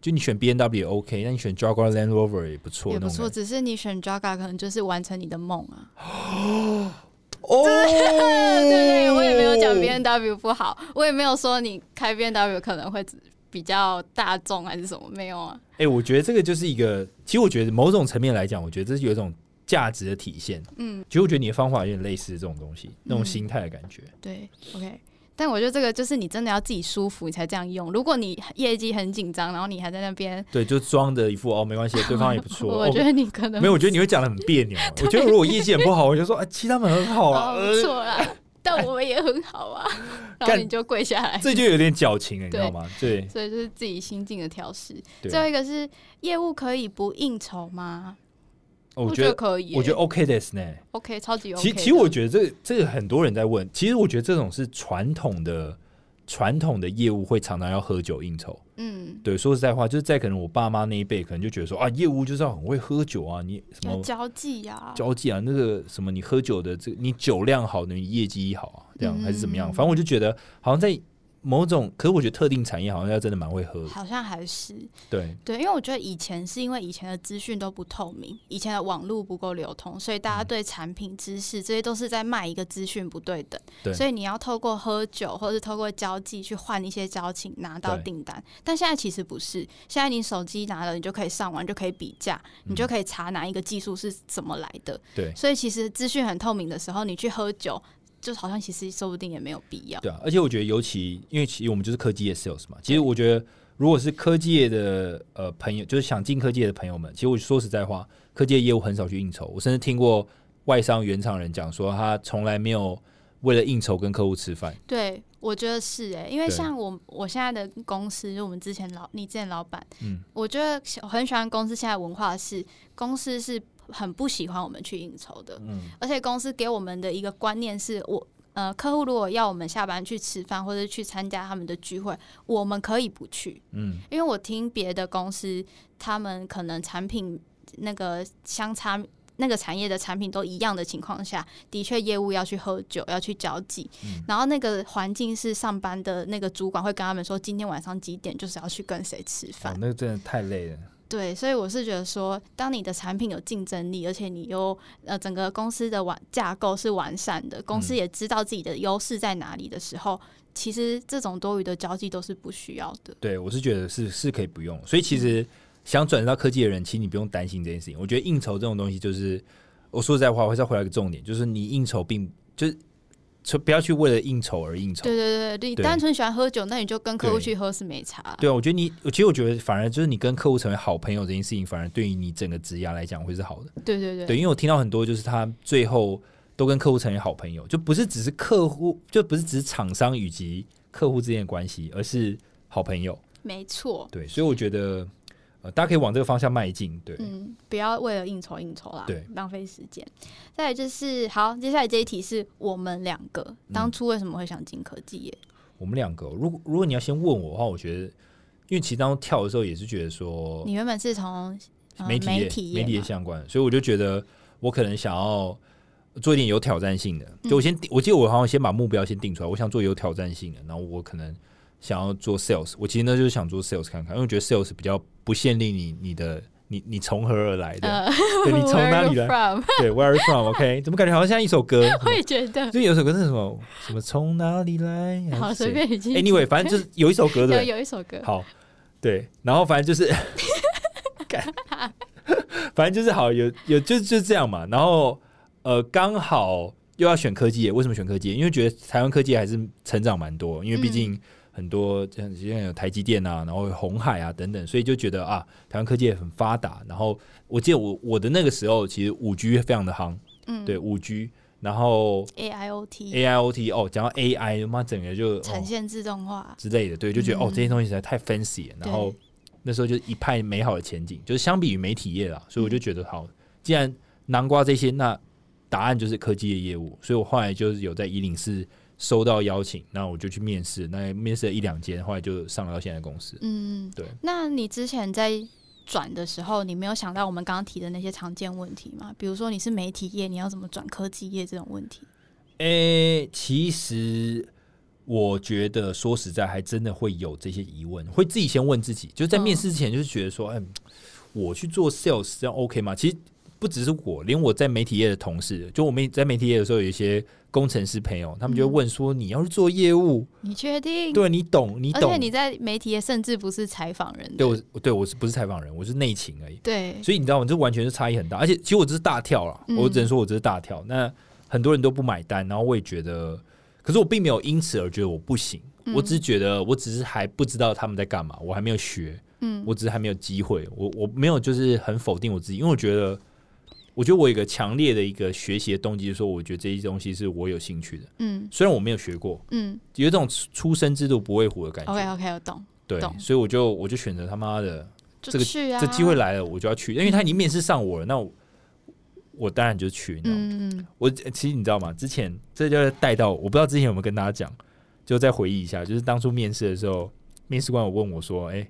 就你选 B N W 也 OK，那你选 Jaguar Land Rover 也不错，也不错。只是你选 Jaga 可能就是完成你的梦啊。哦，对 对，我也没有讲 B N W 不好，我也没有说你开 B N W 可能会比较大众还是什么，没有啊。哎、我觉得这个就是一个，其实我觉得某种层面来讲，我觉得这是有一种价值的体现。嗯，其实我觉得你的方法有点类似这种东西，那种心态的感觉。对，OK。但我觉得这个就是你真的要自己舒服，你才这样用。如果你业绩很紧张，然后你还在那边，对，就装的一副哦没关系，对方也不错。我觉哦得你可能没有，我觉得你会讲的很别扭。我觉得如果业绩很不好，我就说啊，其他们很好啊，哦不呃，错啦，但我们也很好啊，然后你就跪下来。这就有点矫情了，你知道吗？对所以就是自己心境的调试。最后一个是业务可以不应酬吗？我我觉得可以耶，我觉得 OK 的呢。OK，超级 OK 的。其其实我觉得这个这个很多人在问，其实我觉得这种是传统的传统的业务会常常要喝酒应酬。嗯，对，说实在话，就是在可能我爸妈那一辈，可能就觉得说啊，业务就是要很会喝酒啊，你什么交际呀，交际啊，那个什么你喝酒的这个你酒量好，你业绩好啊，这样嗯还是怎么样？反正我就觉得好像在某种，可是我觉得特定产业好像要真的蛮会喝。好像还是。对，对，因为我觉得以前是因为以前的资讯都不透明，以前的网络不够流通，所以大家嗯。对产品知识这些都是在卖一个资讯不对等，对。所以你要透过喝酒或是透过交际去换一些交情拿到订单。但现在其实不是，现在你手机拿了，你就可以上网，就可以比价，你就可以查哪一个技术是怎么来的。嗯对。所以其实资讯很透明的时候，你去喝酒，就好像其实说不定也没有必要。对啊，而且我觉得，尤其因为其实我们就是科技业 sales 嘛，其实我觉得，如果是科技业的呃朋友，就是想进科技业的朋友们，其实我说实在话，科技业业务很少去应酬。我甚至听过外商原厂人讲说，他从来没有为了应酬跟客户吃饭。对，我觉得是诶、因为像我我现在的公司，就我们之前老你之前老板，嗯，我觉得我很喜欢公司现在文化是，公司是很不喜欢我们去应酬的，嗯，而且公司给我们的一个观念是我。呃，客户如果要我们下班去吃饭或者去参加他们的聚会，我们可以不去，嗯，因为我听别的公司，他们可能产品那个相差那个产业的产品都一样的情况下，的确业务要去喝酒，要去交际，嗯然后那个环境是上班的那个主管会跟他们说，今天晚上几点就是要去跟谁吃哦饭。，那个真的太累了。对，所以我是觉得说，当你的产品有竞争力，而且你又呃整个公司的完架构是完善的，公司嗯也知道自己的优势在哪里的时候，其实这种多余的交际都是不需要的。对我是觉得是是可以不用，所以其实想转到科技的人，其实你不用担心这件事情。我觉得应酬这种东西，就是我说实在话，我会再回来一个重点，就是你应酬并就是就不要去为了应酬而应酬。对对对，你单纯喜欢喝酒，那你就跟客户去喝是没差。对啊，我觉得你，其实我觉得反而就是你跟客户成为好朋友这件事情，反而对于你整个职涯来讲会是好的。对对对对，因为我听到很多就是他最后都跟客户成为好朋友，就不是只是客户，就不是只是厂商以及客户之间的关系，而是好朋友。没错。对，所以我觉得呃，大家可以往这个方向迈进。对，嗯，不要为了应酬应酬啦，对，浪费时间。再来就是，好，接下来这一题是我们两个嗯当初为什么会想进科技业？我们两个，如果如果你要先问我的话，我觉得，因为其实当中跳的时候也是觉得说你原本是从、呃、媒体业、媒体业媒体相关，所以我就觉得我可能想要做一点有挑战性的。嗯就我先定，我记得我好像先把目标先定出来，我想做有挑战性的，然后我可能想要做 sales。我其实呢就是想做 sales 看看，因为我觉得 sales 比较不限定你你的你你从何而来的，呃，对你从 哪里来？from？对，Where are you from？OK，、怎么感觉好像像一首歌？我也觉得，就有一首歌是什么什么从哪里来？好，随便你 Anyway，反正就是有一首歌有的。有一首歌，好，对，然后反正就是，反正就是好，有有就就这样嘛。然后呃，刚好又要选科技，为什么选科技？因为觉得台湾科技还是成长蛮多，因为毕竟很多像现在有台积电啊，然后红海啊等等，所以就觉得啊，台湾科技也很发达。然后我记得我我的那个时候，其实五 G 非常的夯，嗯，对五 G，然后 AIoT AIoT 哦，讲到 AI，妈整个就哦产线自动化，之类的，对，就觉得、哦嗯这些东西实在太 fancy 了，然后那时候就一派美好的前景，就是相比于媒体业啦，所以我就觉得好，既然南瓜这些，那答案就是科技的业务，所以我后来就是有在一零四收到邀请，那我就去面试，那面试了一两间，后来就上了到现在公司。嗯，对。那你之前在转的时候，你没有想到我们刚刚提的那些常见问题吗？比如说你是媒体业，你要怎么转科技业这种问题？诶、其实我觉得说实在，还真的会有这些疑问，会自己先问自己，就是在面试之前，就是觉得说，哎、我去做 sales 这样 OK 吗？其实不只是我，连我在媒体业的同事，就我们在媒体业的时候，有一些工程师朋友，他们就会问说，你要是做业务，你确定？对你懂，你懂而且，你在媒体业甚至不是采访人，对我对我是不是采访人，我是内勤而已。对所以你知道吗？这完全是差异很大，而且其实我这是大跳了，嗯我只能说我这是大跳。那很多人都不买单，然后我也觉得，可是我并没有因此而觉得我不行，嗯我只是觉得我只是还不知道他们在干嘛，我还没有学，嗯我只是还没有机会，我我没有就是很否定我自己，因为我觉得，我觉得我有一个强烈的一个学习的动机，就是说我觉得这些东西是我有兴趣的，嗯虽然我没有学过，嗯有一种出出生之度不畏虎的感觉。，OK OK，我懂，对懂，所以我就我就选择他妈的就这个这机会来了，我就要去，因为他已经面试上我了，那我我当然就去，你知道吗？嗯，我其实你知道吗？之前这就带到，我不知道之前有没有跟大家讲，就再回忆一下，就是当初面试的时候，面试官有问我说：“哎、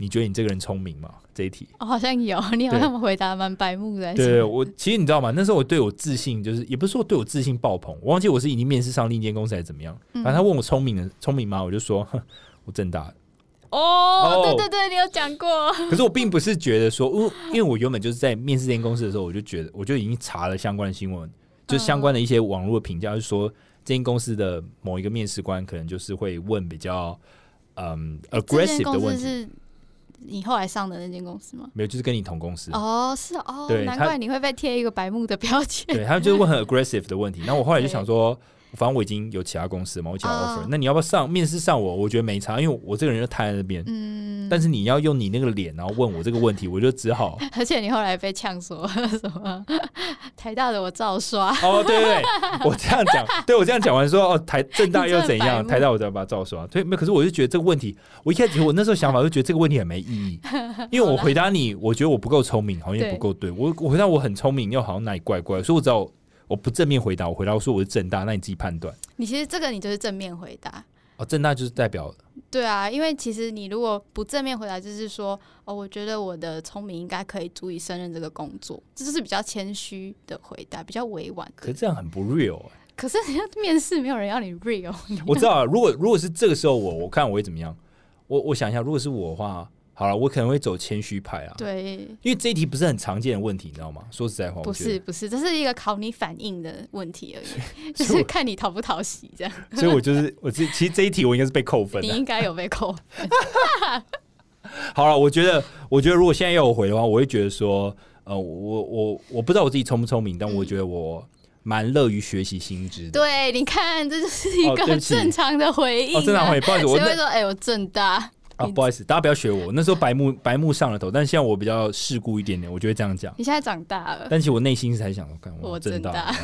你觉得你这个人聪明吗？”这一题，我好像有，你好像回答蛮白目的。对对，我其实你知道吗？那时候我对我自信，就是也不是说对我自信爆棚，我忘记我是已经面试上另一间公司还是怎么样。嗯反正他问我聪明的聪明吗？我就说哼我正大的。哦，哦对对对，你有讲过。可是我并不是觉得说，因为因为我原本就是在面试这间公司的时候，我就觉得我就已经查了相关的新闻，就是相关的一些网络的评价，就是说这间公司的某一个面试官可能就是会问比较嗯 aggressive 的问题，你后来上的那间公司吗？没有，就是跟你同公司。哦，是哦，难怪你会被贴一个白目的标签。对他就是问很 aggressive 的问题，那我后来就想说，反正我已经有其他公司嘛，我有其他哦 offer，、那你要不要上面试上我？我觉得没差，因为我这个人就瘫在那边。嗯，但是你要用你那个脸，然后问我这个问题，我就只好 而且你后来被呛说 什么 台大的我照刷，哦，对对对，我这样讲，对我这样讲完说，哦，台正大又怎样？台大我再把它照刷。对，没，可是我就觉得这个问题，我一开始我那时候想法就觉得这个问题很没意义，因为我回答你，我觉得我不够聪明，好像也不够对。我我回答我很聪明，又好像哪里怪怪，所以我只要我不正面回答，我回答我说我是正大，那你自己判断。你其实这个你就是正面回答。哦，正大就是代表对啊，因为其实你如果不正面回答，就是说哦，我觉得我的聪明应该可以足以胜任这个工作，这就是比较谦虚的回答，比较委婉。可是这样很不 real 欸可是人家面试没有人要你 real，我知道啊，如果如果是这个时候我，我看我会怎么样？我我想一下，如果是我的话，好了，我可能会走谦虚派啊。对，因为这一题不是很常见的问题，你知道吗？说实在话，不是不是，这是一个考你反应的问题而已，就是看你讨不讨喜这样。所以我就是我这其实这一题我应该是被扣分的。你应该有被扣。好了，我觉得我觉得如果现在要我回的话，我会觉得说，呃，我我我不知道我自己聪不聪明，但我觉得我蛮乐于学习新知的。对，你看，这就是一个正常的回应、啊。哦，正常回，不好意思，我那谁会说，哎、我正大？啊，不好意思，大家不要学我，那时候白目白目上了头，但现在我比较世故一点点，我就会这样讲。你现在长大了，但其实我内心是还想，看我真的正大。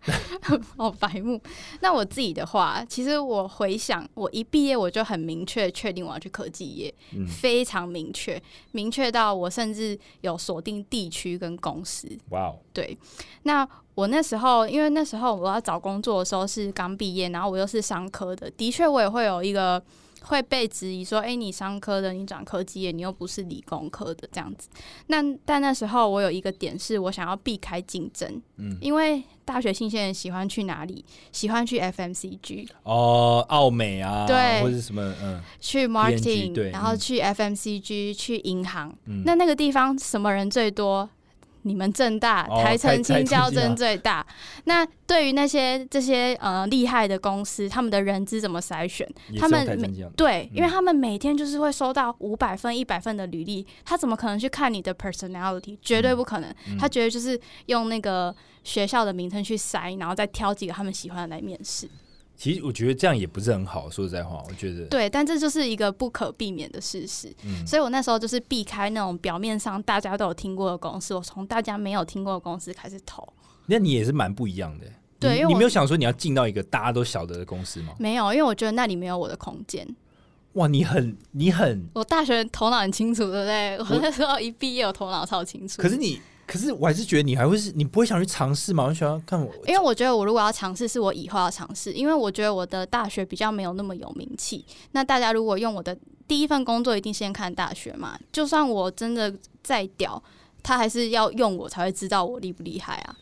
好白目。那我自己的话，其实我回想，我一毕业我就很明确确定我要去科技业，嗯。非常明确，明确到我甚至有锁定地区跟公司。哇哦，对，那我那时候，因为那时候我要找工作的时候是刚毕业，然后我又是商科的，的确我也会有一个会被质疑说，哎、你商科的，你转科技业，你又不是理工科的这样子。那但那时候我有一个点是我想要避开竞争，嗯，因为大学新鲜人喜欢去哪里？喜欢去 FMCG，哦，澳美啊，对或者什么，嗯去 marketing，然后去 FMCG，去银行。嗯，那那个地方什么人最多？你们正大、哦台城、青交真最大。那对于那些这些呃厉害的公司，他们的人资怎么筛选？他们每对，因为嗯他们每天就是会收到五百份、一百份的履历，他怎么可能去看你的 personality？绝对不可能。嗯他觉得就是用那个学校的名称去筛，然后再挑几个他们喜欢的来面试。其实我觉得这样也不是很好，说实在话，我觉得，对，但这就是一个不可避免的事实。嗯，所以我那时候就是避开那种表面上大家都有听过的公司，我从大家没有听过的公司开始投。那你也是蛮不一样的。对因为你没有想说你要进到一个大家都晓得的公司吗？没有，因为我觉得那里没有我的空间。哇，你很你很，我大学头脑很清楚，对不对？我那时候一毕业，我头脑超清楚。可是你，可是我还是觉得你还会是，你不会想去尝试吗？我喜欢看我，因为我觉得我如果要尝试，是我以后要尝试，因为我觉得我的大学比较没有那么有名气。那大家如果用我的第一份工作，一定先看大学嘛。就算我真的再屌，他还是要用我才会知道我厉不厉害啊。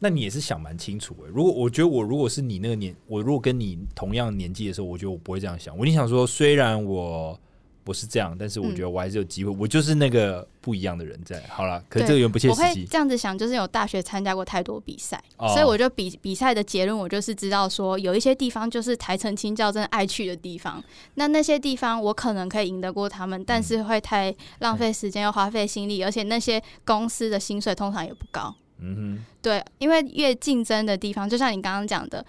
那你也是想蛮清楚诶。如果我觉得我如果是你那个年，我如果跟你同样年纪的时候，我觉得我不会这样想。我一定想说，虽然我不是这样，但是我觉得我还是有机会，我就是那个不一样的人在。好了，可是这个有点不切我实际。会这样子想，就是有大学参加过太多比赛，哦所以我就比比赛的结论，我就是知道说，有一些地方就是台城青教真爱去的地方，那那些地方我可能可以赢得过他们，但是会太浪费时间又花费心力，而且那些公司的薪水通常也不高。嗯对，因为越竞争的地方，就像你刚刚讲的，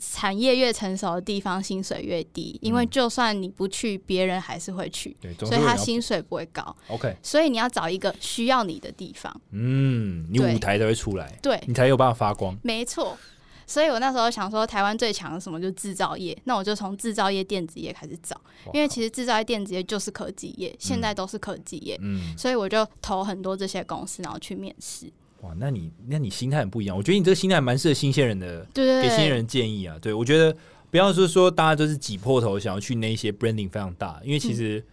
产业越成熟的地方，薪水越低。因为嗯就算你不去，别人还是会去，所以他薪水不会高。OK，所以你要找一个需要你的地方。嗯，你舞台才会出来，对，你才有办法发光。没错。所以我那时候想说，台湾最强的什么就是制造业，那我就从制造业、电子业开始找，因为其实制造业、电子业就是科技业，现在都是科技业，嗯，所以我就投很多这些公司，然后去面试。哇，那你那你心态很不一样。我觉得你这个心态蛮适合新鲜人的，对给新人建议啊。对我觉得不要说说大家都是挤破头想要去那些 branding 非常大，因为其实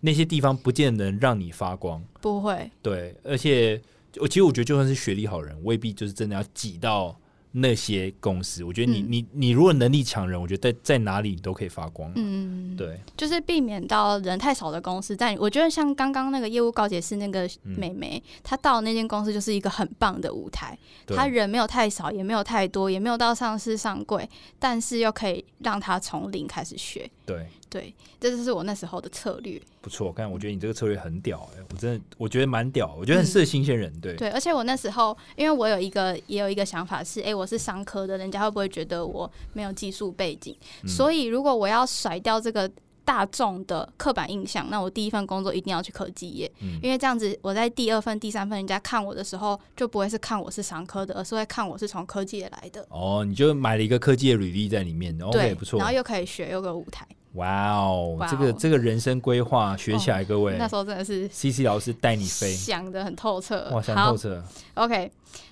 那些地方不见得能让你发光。不会，对，而且我其实我觉得就算是学历好人，未必就是真的要挤到。那些公司，我觉得你你你如果能力强人，我觉得在在哪里你都可以发光。嗯，对，就是避免到人太少的公司。但我觉得像刚刚那个业务告解是那个美眉，她到那间公司就是一个很棒的舞台。她人没有太少，也没有太多，也没有到上市上柜，但是又可以让她从零开始学。对。对，这就是我那时候的策略。不错，看我觉得你这个策略很屌哎，我真的我觉得蛮屌，我觉得很适合新鲜人。对对，而且我那时候，因为我有一个也有一个想法是，哎，我是商科的，人家会不会觉得我没有技术背景？所以如果我要甩掉这个大众的刻板印象，那我第一份工作一定要去科技业，因为这样子我在第二份、第三份人家看我的时候，就不会是看我是商科的，而是会看我是从科技业来的。哦，你就买了一个科技的履历在里面，OK，不错，然后又可以学，又有个舞台。哇哦，这个这个人生规划学起来，各位那时候真的是 C C 老师带你飞，想的很透彻，哇，想透彻。OK，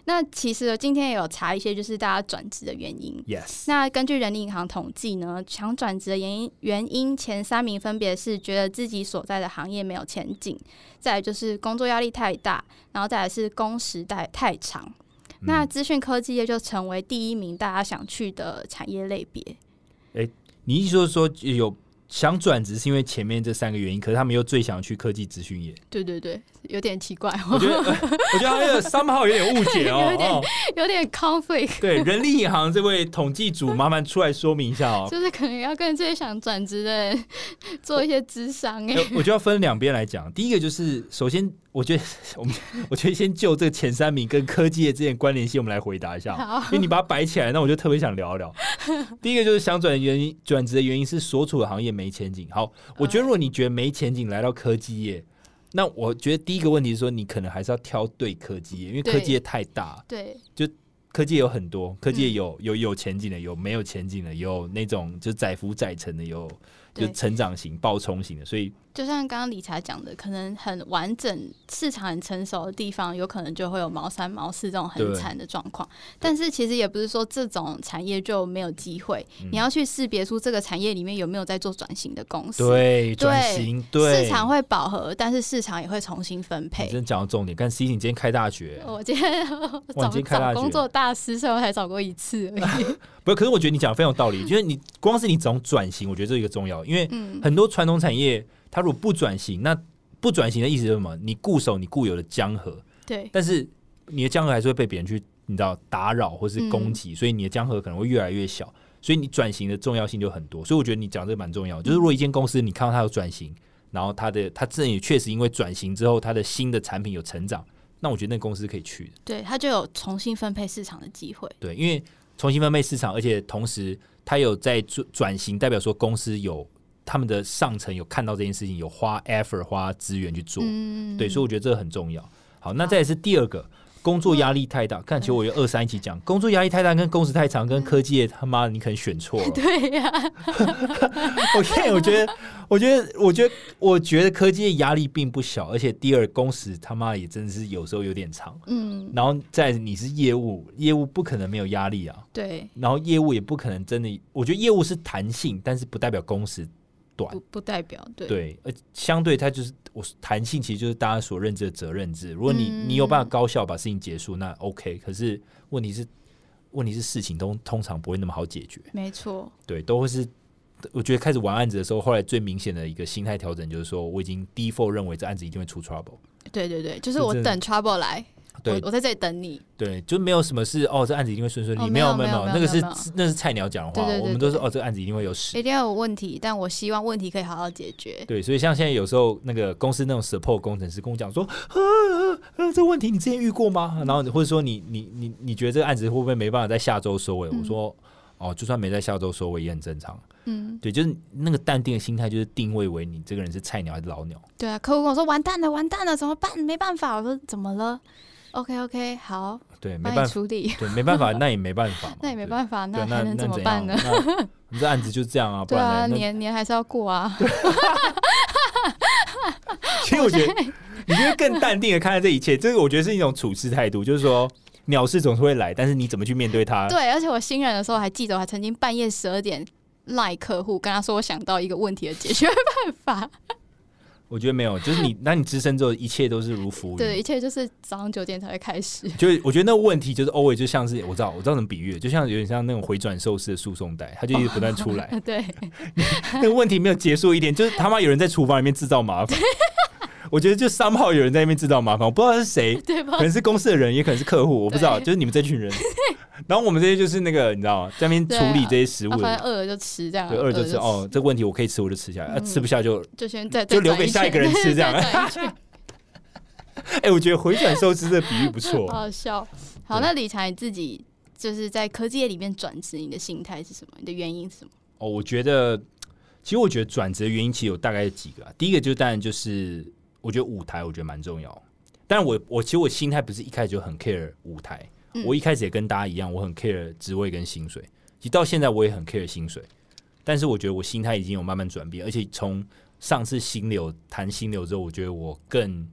那其实今天也有查一些，就是大家转职的原因。Yes，那根据人力银行统计呢，想转职的原因原因前三名分别是觉得自己所在的行业没有前景，再来就是工作压力太大，然后再来是工时代太长。那资讯科技业就成为第一名，大家想去的产业类别。哎。你意思就是说有想转职是因为前面这三个原因，可是他们又最想去科技资讯业？对对对，有点奇怪。我觉得，我觉得他有三号有点误解哦，有点有点 conflict。对，人力银行这位统计组，麻烦出来说明一下哦。就是可能要跟这些想转职的人做一些智商哎。我就要分两边来讲，第一个就是首先。我觉得 我们，我觉得先就这个前三名跟科技业之间关联性，我们来回答一下。因为你把它摆起来，那我就特别想聊一聊。第一个就是想转的原因，转职的原因是所处的行业没前景。好，我觉得如果你觉得没前景，来到科技业，那我觉得第一个问题是说，你可能还是要挑对科技业，因为科技业太大。对，就科技有很多，科技有有有前景的，有没有前景的，有那种就载浮载沉的，有就成长型、爆冲型的，所以。就像刚刚理财讲的，可能很完整、市场很成熟的地方，有可能就会有毛三毛四这种很惨的状况。但是其实也不是说这种产业就没有机会，你要去识别出这个产业里面有没有在做转型的公司。对，转型，对，市场会饱和，但是市场也会重新分配。真讲到重点，看 C 你今天开大学，我今天找找工作大师，所以我才找过一次。不，可是我觉得你讲的非常有道理，就是你光是你总转型，我觉得这一个重要，因为很多传统产业。它如果不转型，那不转型的意思是什么？你固守你固有的江河，对，但是你的江河还是会被别人去，你知道打扰或是攻击，所以你的江河可能会越来越小。所以你转型的重要性就很多。所以我觉得你讲这个蛮重要。就是如果一间公司你看到它有转型，然后它的它自己也确实因为转型之后，它的新的产品有成长，那我觉得那公司可以去的。对，它就有重新分配市场的机会。对，因为重新分配市场，而且同时它有在转转型，代表说公司有。他们的上层有看到这件事情，有花 effort 花资源去做，对，所以我觉得这个很重要。好，那再是第二个，工作压力太大。看，其实我有二三一起讲，工作压力太大，跟工时太长，跟科技业他妈的，你可能选错了。对呀，我现在我觉得，我觉得，我觉得，我觉得科技的压力并不小，而且第二工时他妈也真的是有时候有点长。嗯，然后再你是业务，业务不可能没有压力啊。对，然后业务也不可能真的，我觉得业务是弹性，但是不代表工时。不不代表对对，而，相对它就是我弹性，其实就是大家所认知的责任制。如果你你有办法高效把事情结束，那 OK。可是问题是，问题是事情都通常不会那么好解决。没错，对，都会是。我觉得开始玩案子的时候，后来最明显的一个心态调整就是说，我已经 default 认为这案子一定会出 trouble。对对对，就是我等 trouble 来。对，我在这里等你。对，就没有什么事哦，这案子一定会顺顺利。没有没有，那个是那是菜鸟讲的话，我们都是哦，这个案子一定会有事，一定要有问题。但我希望问题可以好好解决。对，所以像现在有时候那个公司那种 support 工程师跟我讲说，啊啊，这个问题你之前遇过吗？然后或者说你你你你觉得这个案子会不会没办法在下周收尾？我说哦，就算没在下周收尾也很正常。嗯，对，就是那个淡定的心态，就是定位为你这个人是菜鸟还是老鸟。对啊，客户跟我说完蛋了，完蛋了，怎么办？没办法，我说怎么了？OK OK，好，对，没办法处理，对，没办法，那也没办法，那也没办法，那还能怎么办呢？你这案子就这样啊，对啊，年年还是要过啊。其实我觉得，你就会更淡定的看待这一切。这个我觉得是一种处事态度，就是说鸟事总是会来，但是你怎么去面对它？对，而且我新人的时候还记得，我还曾经半夜十二点赖客户，跟他说我想到一个问题的解决办法。我觉得没有，就是你，那你资深之后，一切都是如浮云。对，一切就是早上九点才会开始。就是我觉得那个问题就是 always 就像是我知道，我知道怎么比喻，就像有点像那种回转寿司的输送带，它就一直不断出来。对，那个问题没有结束一点，就是他妈有人在厨房里面制造麻烦。我觉得就三号有人在那边制造麻烦，我不知道是谁，对可能是公司的人，也可能是客户，我不知道。就是你们这群人，然后我们这些就是那个你知道吗？在那边处理这些食物，反正饿了就吃这样，对，饿了就吃。哦，这个问题我可以吃，我就吃下来；吃不下就就先再就留给下一个人吃这样。哎，我觉得回转寿司的比喻不错，好笑。好，那理财自己就是在科技业里面转职，你的心态是什么？你的原因是什么？哦，我觉得其实我觉得转职的原因其实有大概几个啊。第一个就当然就是。我觉得舞台，我觉得蛮重要。但我我其实我心态不是一开始就很 care 舞台，我一开始也跟大家一样，我很 care 职位跟薪水。其实到现在我也很 care 薪水，但是我觉得我心态已经有慢慢转变，而且从上次心流谈心流之后，我觉得我更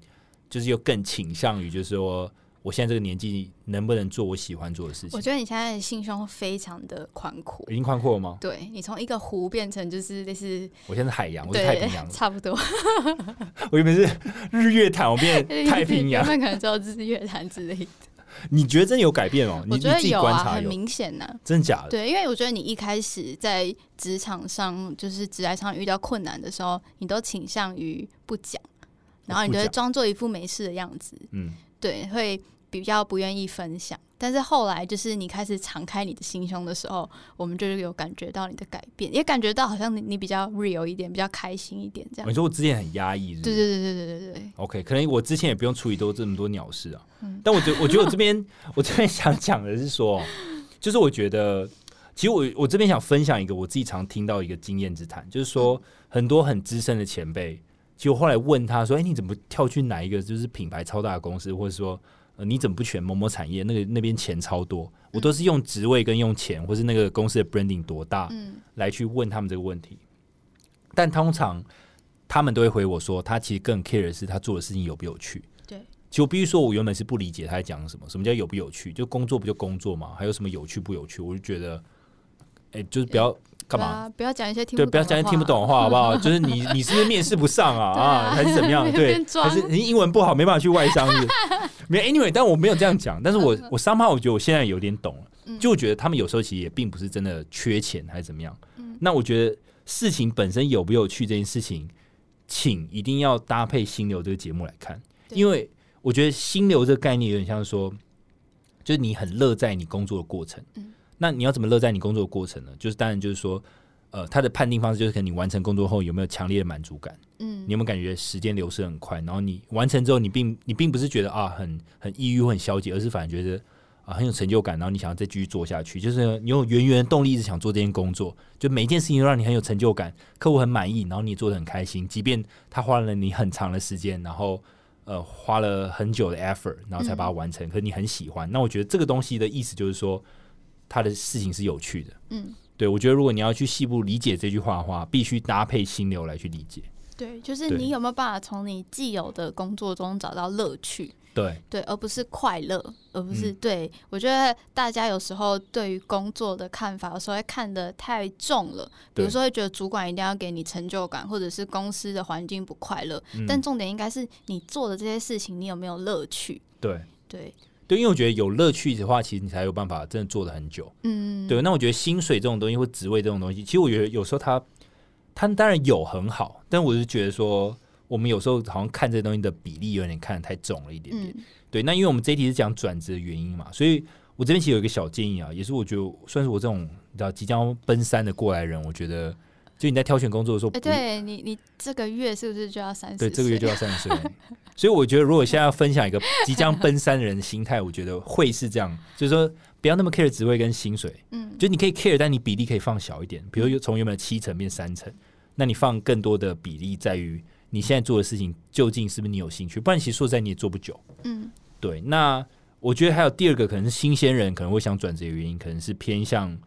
就是又更倾向于就是说。我现在这个年纪能不能做我喜欢做的事情？我觉得你现在的心胸非常的宽阔，已经宽阔了吗？对你从一个湖变成就是类似，我现在是海洋，我是太平洋，差不多。我原本是日月潭，我变 太平洋，原本可能只有日月潭之类的。你觉得真的有改变哦？我觉得有啊，很明显呢。真的假的？对，因为我觉得你一开始在职场上，就是职业上遇到困难的时候，你都倾向于不讲，然后你就会装作一副没事的样子。嗯，对，会。比较不愿意分享，但是后来就是你开始敞开你的心胸的时候，我们就是有感觉到你的改变，也感觉到好像你你比较 real 一点，比较开心一点这样。你说我之前很压抑，对对对对对对对。OK，可能我之前也不用处理多这么多鸟事啊。嗯。但我觉我觉得我这边我这边想讲的是说，就是我觉得其实我我这边想分享一个我自己常听到一个经验之谈，就是说很多很资深的前辈，其实我后来问他说：“哎，你怎么跳去哪一个就是品牌超大的公司，或者说？”呃，你怎么不选某某产业？那个那边钱超多，我都是用职位跟用钱，或是那个公司的 branding 多大，来去问他们这个问题。但通常他们都会回我说，他其实更 care 的是他做的事情有不有趣。对，就比如说我原本是不理解他在讲什么，什么叫有不有趣？就工作不就工作嘛？还有什么有趣不有趣？我就觉得，哎，就是不要。干嘛？不要讲一些听对，不要讲一些听不懂的话，好不好？就是你，你是不是面试不上啊？啊，还是怎么样？对，还是你英文不好，没办法去外商？没，anyway，但我没有这样讲。但是我，我三号，我觉得我现在有点懂了。就我觉得他们有时候其实也并不是真的缺钱，还是怎么样。那我觉得事情本身有不有趣这件事情，请一定要搭配心流这个节目来看，因为我觉得心流这个概念有点像说，就是你很乐在你工作的过程。那你要怎么乐在你工作的过程呢？就是当然就是说，呃，他的判定方式就是可能你完成工作后有没有强烈的满足感，嗯，你有没有感觉时间流逝很快？然后你完成之后，你并你并不是觉得啊很很抑郁或很消极，而是反而觉得啊很有成就感，然后你想要再继续做下去，就是你有源源的动力一直想做这件工作，就每一件事情都让你很有成就感，客户很满意，然后你也做的很开心，即便他花了你很长的时间，然后呃花了很久的 effort，然后才把它完成，可是你很喜欢。那我觉得这个东西的意思就是说。他的事情是有趣的，嗯，对我觉得如果你要去细部理解这句话的话，必须搭配心流来去理解。对，就是你有没有办法从你既有的工作中找到乐趣？对，对，而不是快乐，而不是对。我觉得大家有时候对于工作的看法，有时候会看得太重了。比如说，会觉得主管一定要给你成就感，或者是公司的环境不快乐。但重点应该是你做的这些事情，你有没有乐趣？对，对。对，因为我觉得有乐趣的话，其实你才有办法真的做的很久。嗯，对。那我觉得薪水这种东西或职位这种东西，其实我觉得有时候它，它当然有很好，但我是觉得说，我们有时候好像看这东西的比例有点看得太重了一点点。对，那因为我们这一题是讲转职的原因嘛，所以我这边其实有一个小建议啊，也是我觉得算是我这种你知道即将奔三的过来人，我觉得。就你在挑选工作的时候，哎，对你，你这个月是不是就要三十？对，这个月就要三十岁。所以我觉得，如果现在要分享一个即将奔三的人的心态，我觉得会是这样，就是说不要那么 care 职位跟薪水。嗯，就你可以 care，但你比例可以放小一点，比如从原本七成变三成，那你放更多的比例在于你现在做的事情究竟是不是你有兴趣？不然其实说实在你也做不久。嗯，对。那我觉得还有第二个可能是新鲜人可能会想转职的原因，可能是偏向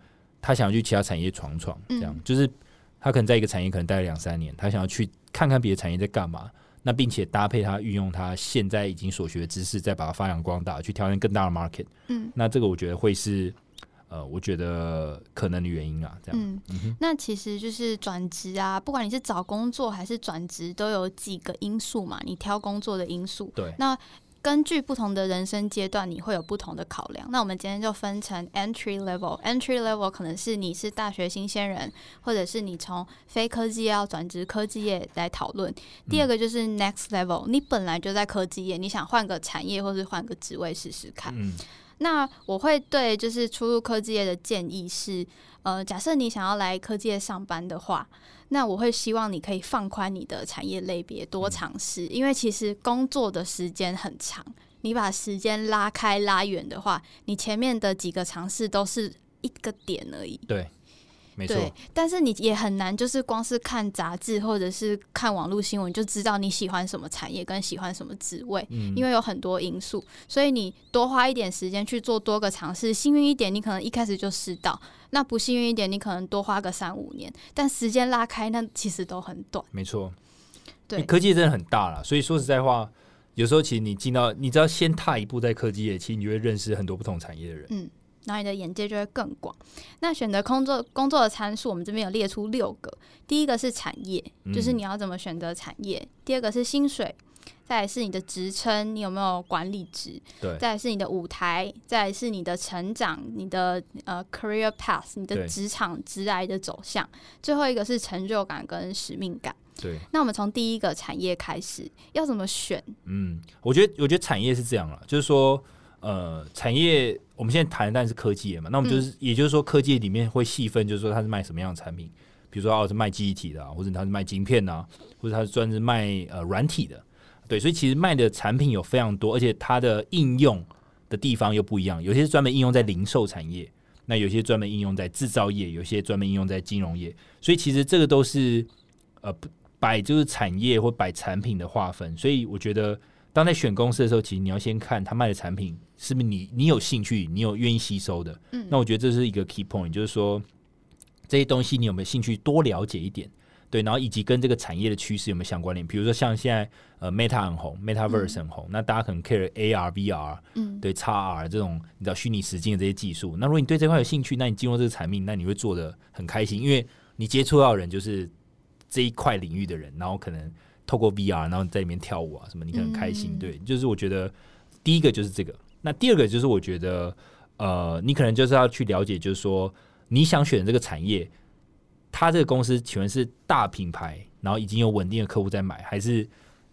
他想要去其他产业闯闯，这样就是。他可能在一个产业可能待了两三年，他想要去看看别的产业在干嘛。那并且搭配他运用他现在已经所学的知识，再把它发扬光大，去挑战更大的 market。嗯，那这个我觉得会是呃，我觉得可能的原因啊，这样。嗯嗯，那其实就是转职啊，不管你是找工作还是转职，都有几个因素嘛，你挑工作的因素。对，那根据不同的人生阶段，你会有不同的考量。那我们今天就分成 entry level。entry level 可能是你是大学新鲜人，或者是你从非科技业要转职科技业来讨论。第二个就是 next level，你本来就在科技业，你想换个产业或是换个职位试试看。嗯那我会对就是初入科技业的建议是，呃，假设你想要来科技业上班的话，那我会希望你可以放宽你的产业类别，多尝试，因为其实工作的时间很长，你把时间拉开拉远的话，你前面的几个尝试都是一个点而已。对，没错，对，但是你也很难，就是光是看杂志或者是看网络新闻就知道你喜欢什么产业跟喜欢什么职位，嗯因为有很多因素，所以你多花一点时间去做多个尝试，幸运一点，你可能一开始就试到；那不幸运一点，你可能多花个三五年，但时间拉开，那其实都很短。没错。对，科技真的很大了，所以说实在话，有时候其实你进到，你只要先踏一步在科技业，其实你就会认识很多不同产业的人。嗯，然后你的眼界就会更广。那选择工作工作的参数，我们这边有列出六个。第一个是产业，就是嗯你要怎么选择产业；第二个是薪水，再来是你的职称，你有没有管理职；对，再来是你的舞台，再来是你的成长，你的呃 career path，你的职场职来的走向。最后一个是成就感跟使命感。对，那我们从第一个产业开始，要怎么选？嗯，我觉得，我觉得产业是这样了，就是说，呃，产业我们现在谈的当然是科技业嘛，那我们就是，也就是说，科技里面会细分，就是说它是卖什么样的产品，比如说哦是卖记忆体的、啊，或者它是卖晶片啊，或者它是专门卖呃软体的，对，所以其实卖的产品有非常多，而且它的应用的地方又不一样，有些是专门应用在零售产业，那有些专门应用在制造业，有些专门应用在金融业，所以其实这个都是呃摆就是产业或摆产品的划分，所以我觉得当在选公司的时候，其实你要先看他卖的产品是不是你你有兴趣，你有愿意吸收的。嗯那我觉得这是一个 key point，就是说这些东西你有没有兴趣多了解一点。对，然后以及跟这个产业的趋势有没有相关联？比如说像现在呃 Meta 很红，Metaverse 很红，那大家可能 care AR、VR，嗯，对 XR 这种你知道虚拟实境的这些技术。那如果你对这块有兴趣，那你进入这个产品，那你会做的很开心，因为你接触到的人就是这一块领域的人，然后可能透过 VR，然后你在里面跳舞啊什么，你可能很开心。嗯对，就是我觉得第一个就是这个，那第二个就是我觉得呃，你可能就是要去了解，就是说你想选的这个产业，它这个公司请问是大品牌，然后已经有稳定的客户在买，还是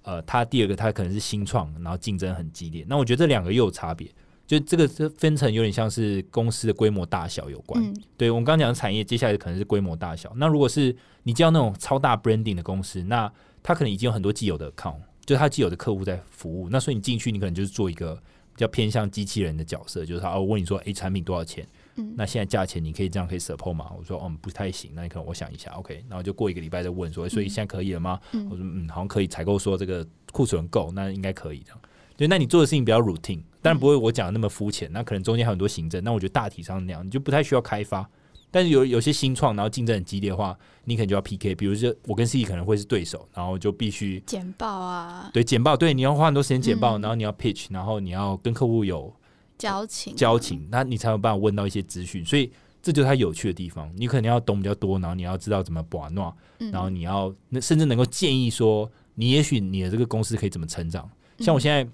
呃，它第二个它可能是新创，然后竞争很激烈。那我觉得这两个又有差别，就这个是分成有点像是公司的规模大小有关。嗯对我们刚刚讲的产业，接下来可能是规模大小。那如果是你叫那种超大 branding 的公司，那它可能已经有很多既有的 account，就是他既有的客户在服务。那所以你进去，你可能就是做一个比较偏向机器人的角色，就是他哦，我问你说，诶，产品多少钱？嗯那现在价钱你可以这样可以 support 吗？我说哦不太行，那你可能我想一下，OK，然后就过一个礼拜再问说，所以现在可以了吗？嗯我说嗯，好像可以，采购说这个库存够，那应该可以这样。对，那你做的事情比较 routine，当然不会我讲的那么肤浅，那可能中间还有很多行政，那我觉得大体上那样，你就不太需要开发。但是有有些新创，然后竞争很激烈的话，你可能就要 PK，比如说我跟 C 可能会是对手，然后就必须简报啊，对简报，对你要花很多时间简报，嗯然后你要 pitch，然后你要跟客户有交情，交情，那你才有办法问到一些资讯，所以这就是它有趣的地方。你可能要懂比较多，然后你要知道怎么把诺，嗯然后你要那甚至能够建议说，你也许你的这个公司可以怎么成长。像我现在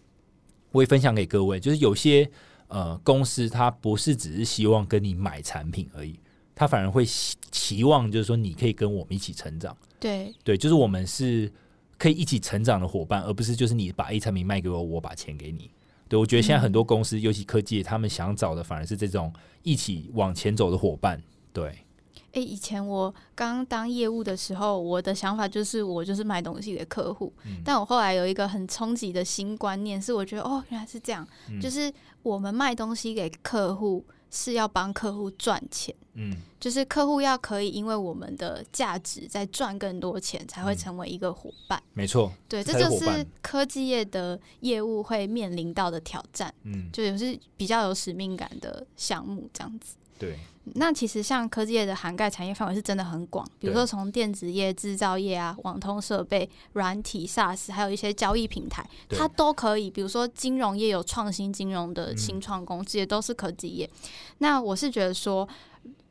我也分享给各位，就是有些呃公司它不是只是希望跟你买产品而已，它反而会期期望就是说你可以跟我们一起成长。对，对，就是我们是可以一起成长的伙伴，而不是就是你把 A 产品卖给我，我把钱给你。对，我觉得现在很多公司，尤其科技，他们想找的反而是这种一起往前走的伙伴。对，诶，以前我刚当业务的时候，我的想法就是我就是卖东西给客户，嗯但我后来有一个很冲击的新观念，是我觉得哦，原来是这样，嗯就是我们卖东西给客户是要帮客户赚钱，嗯，就是客户要可以因为我们的价值在赚更多钱，才会嗯成为一个伙伴。没错，对，这就是科技业的业务会面临到的挑战，嗯，就也是比较有使命感的项目这样子。对，那其实像科技业的涵盖产业范围是真的很广，比如说从电子业、制造业啊、网通设备、软体、SaaS，还有一些交易平台，它都可以。比如说金融业有创新金融的嗯新创公司，也都是科技业。那我是觉得说。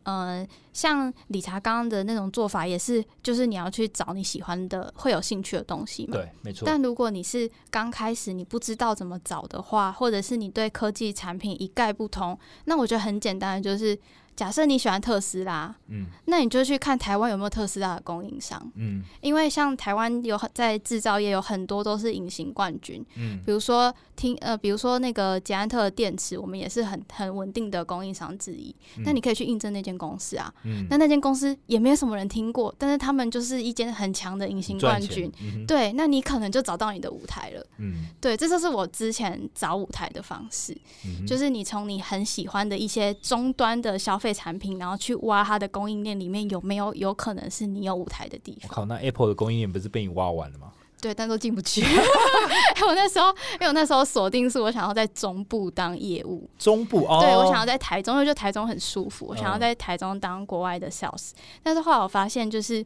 嗯、像理查刚刚的那种做法，也是就是你要去找你喜欢的、会有兴趣的东西嘛。对，没错，但如果你是刚开始你不知道怎么找的话，或者是你对科技产品一概不通，那我觉得很简单的就是，假设你喜欢特斯拉，嗯那你就去看台湾有没有特斯拉的供应商，嗯因为像台湾有很在制造业有很多都是隐形冠军，嗯，比如说听呃，比如说那个捷安特的电池，我们也是很很稳定的供应商之一。那你可以去印证那间公司啊，嗯那那间公司也没有什么人听过，但是他们就是一间很强的隐形冠军。，嗯对，那你可能就找到你的舞台了。嗯对，这就是我之前找舞台的方式，嗯，就是你从你很喜欢的一些终端的消费产品，然后去挖它的供应链里面有没有有可能是你有舞台的地方。我靠，那 Apple 的供应链不是被你挖完了吗？对，但都进不去。我那时候，因为我那时候锁定是我想要在中部当业务，中部哦，对我想要在台中，因为就台中很舒服，我想要嗯在台中当国外的 sales。但是后来我发现，就是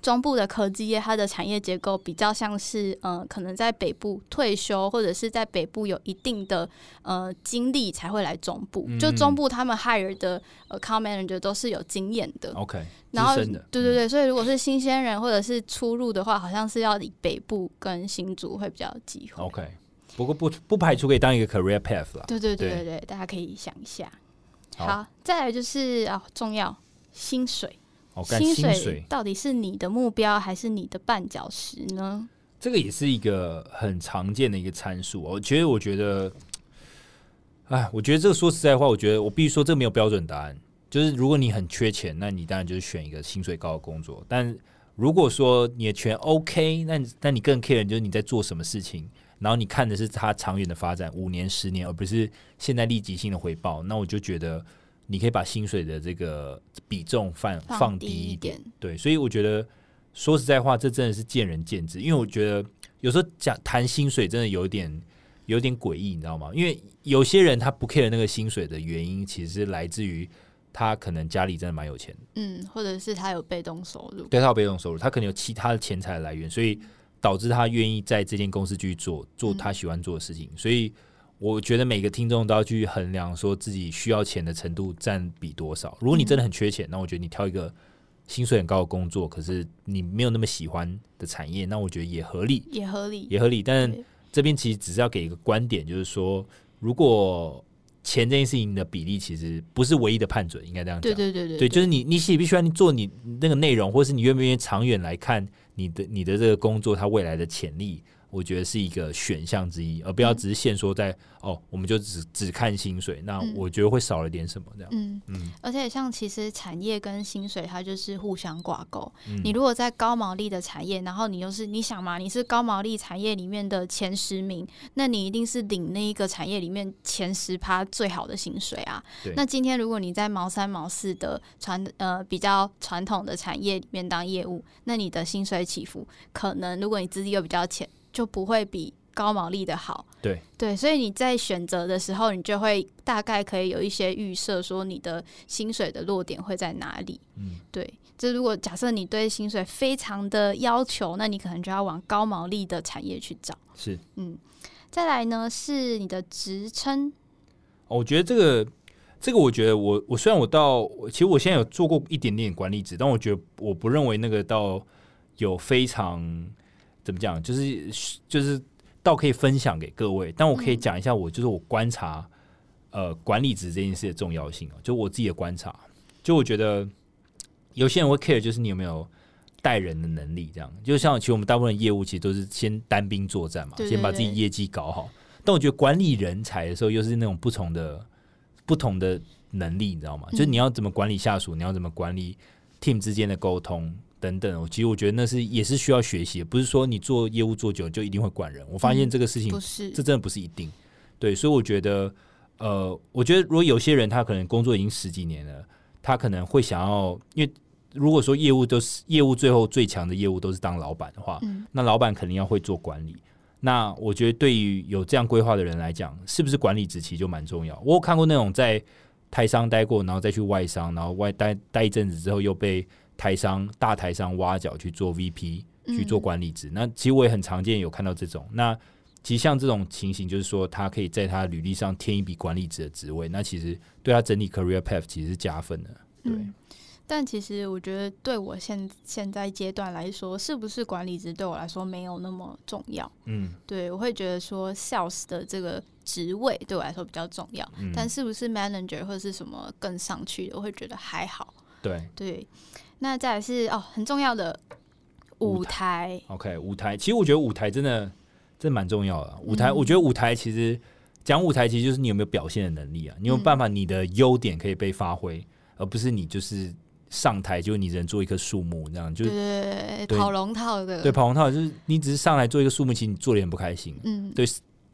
中部的科技业，它的产业结构比较像是，呃，可能在北部退休，或者是在北部有一定的呃经历才会来中部。嗯就中部他们 hire 的 account manager 都是有经验的。OK，然后，对对对，所以如果是新鲜人或者是初入的话，好像是要以北部跟新竹会比较有机会。OK，不过不不排除可以当一个 career path 啦。对对对对对对，大家可以想一下。好好，再来就是啊，重要薪水，薪薪水到底是你的目标还是你的绊脚石呢？这个也是一个很常见的一个参数。我觉得，我觉得，哎，我觉得这个说实在话，我觉得我必须说，这个没有标准答案。就是如果你很缺钱，那你当然就是选一个薪水高的工作。但如果说你的钱 OK，那那你更 care 就是你在做什么事情，然后你看的是它长远的发展，五年、十年，而不是现在立即性的回报。那我就觉得你可以把薪水的这个比重放放低一一点点。对，所以我觉得说实在话，这真的是见仁见智。因为我觉得有时候讲谈薪水真的有点有点诡异，你知道吗？因为有些人他不 care 那个薪水的原因，其实是来自于他可能家里真的蛮有钱的，嗯，或者是他有被动收入，对他有被动收入，他可能有其他的钱财来源，所以导致他愿意在这间公司继续做做他喜欢做的事情。所以我觉得每个听众都要去衡量说自己需要钱的程度占比多少。如果你真的很缺钱，那我觉得你挑一个薪水很高的工作，可是你没有那么喜欢的产业，那我觉得也合理，也合理。也合理。但对这边其实只是要给一个观点，就是说，如果钱这件事情的比例其实不是唯一的判准，应该这样讲。对对对对对，就是你你喜不喜欢你做你那个内容，或是你愿不愿意长远来看你的你的这个工作它未来的潜力，我觉得是一个选项之一，而不要嗯只是限缩在、哦，我们就只只看薪水，那嗯我觉得会少了点什么这样。嗯，嗯而且像其实产业跟薪水它就是互相挂钩。嗯你如果在高毛利的产业，然后你又是你想嘛，你是高毛利产业里面的前十名，那你一定是领那一个产业里面前十趴最好的薪水啊对。那今天如果你在毛三毛四的传呃比较传统的产业里面当业务，那你的薪水起伏可能如果你资历又比较浅，就不会比高毛利的好。对对，所以你在选择的时候，你就会大概可以有一些预设，说你的薪水的落点会在哪里。嗯，对，这如果假设你对薪水非常的要求，那你可能就要往高毛利的产业去找。是。嗯，再来呢是你的职称，哦我觉得这个这个，我觉得我我虽然我到，其实我现在有做过一点点管理职，但我觉得我不认为那个到有非常怎么讲，就是就是倒可以分享给各位。但我可以嗯讲一下我就是我观察呃管理职这件事的重要性哦，就我自己的观察，就我觉得有些人会 care 就是你有没有。带人的能力，这样就像其实我们大部分业务其实都是先单兵作战嘛，先把自己业绩搞好。但我觉得管理人才的时候，又是那种不同的不同的能力，你知道吗？就是你要怎么管理下属，你要怎么管理 team 之间的沟通等等。其实我觉得那是也是需要学习的，不是说你做业务做久就一定会管人。我发现这个事情，不是这真的不是一定。对，所以我觉得呃，我觉得如果有些人他可能工作已经十几年了，他可能会想要，因为如果说业务都是业务最后最强的业务都是当老板的话，嗯那老板肯定要会做管理。那我觉得对于有这样规划的人来讲，是不是管理职其实就蛮重要。我有看过那种在台商待过，然后再去外商，然后外待待一阵子之后又被台商大台商挖角去做 VP 去做管理职。那其实我也很常见有看到这种。那其实像这种情形，就是说他可以在他履历上添一笔管理职的职位，那其实对他整体 career path 其实是加分的。对，嗯但其实我觉得，对我现现在阶段来说，是不是管理职对我来说没有那么重要。嗯对我会觉得说，sales 的这个职位对我来说比较重要，嗯，但是不是 manager 或者是什么更上去的，我会觉得还好。对对，那再来是哦，很重要的舞舞台，OK，舞台，其实我觉得舞台真的真的蛮重要的。舞台，嗯。我觉得舞台其实讲舞台，其实就是你有没有表现的能力啊，你有没有办法你的优点可以被发挥，而不是你就是上台就你人做一棵树木这样，就对是跑龙套的，对跑龙套，就是你只是上来做一个树木，其实你做的很不开心。嗯。对，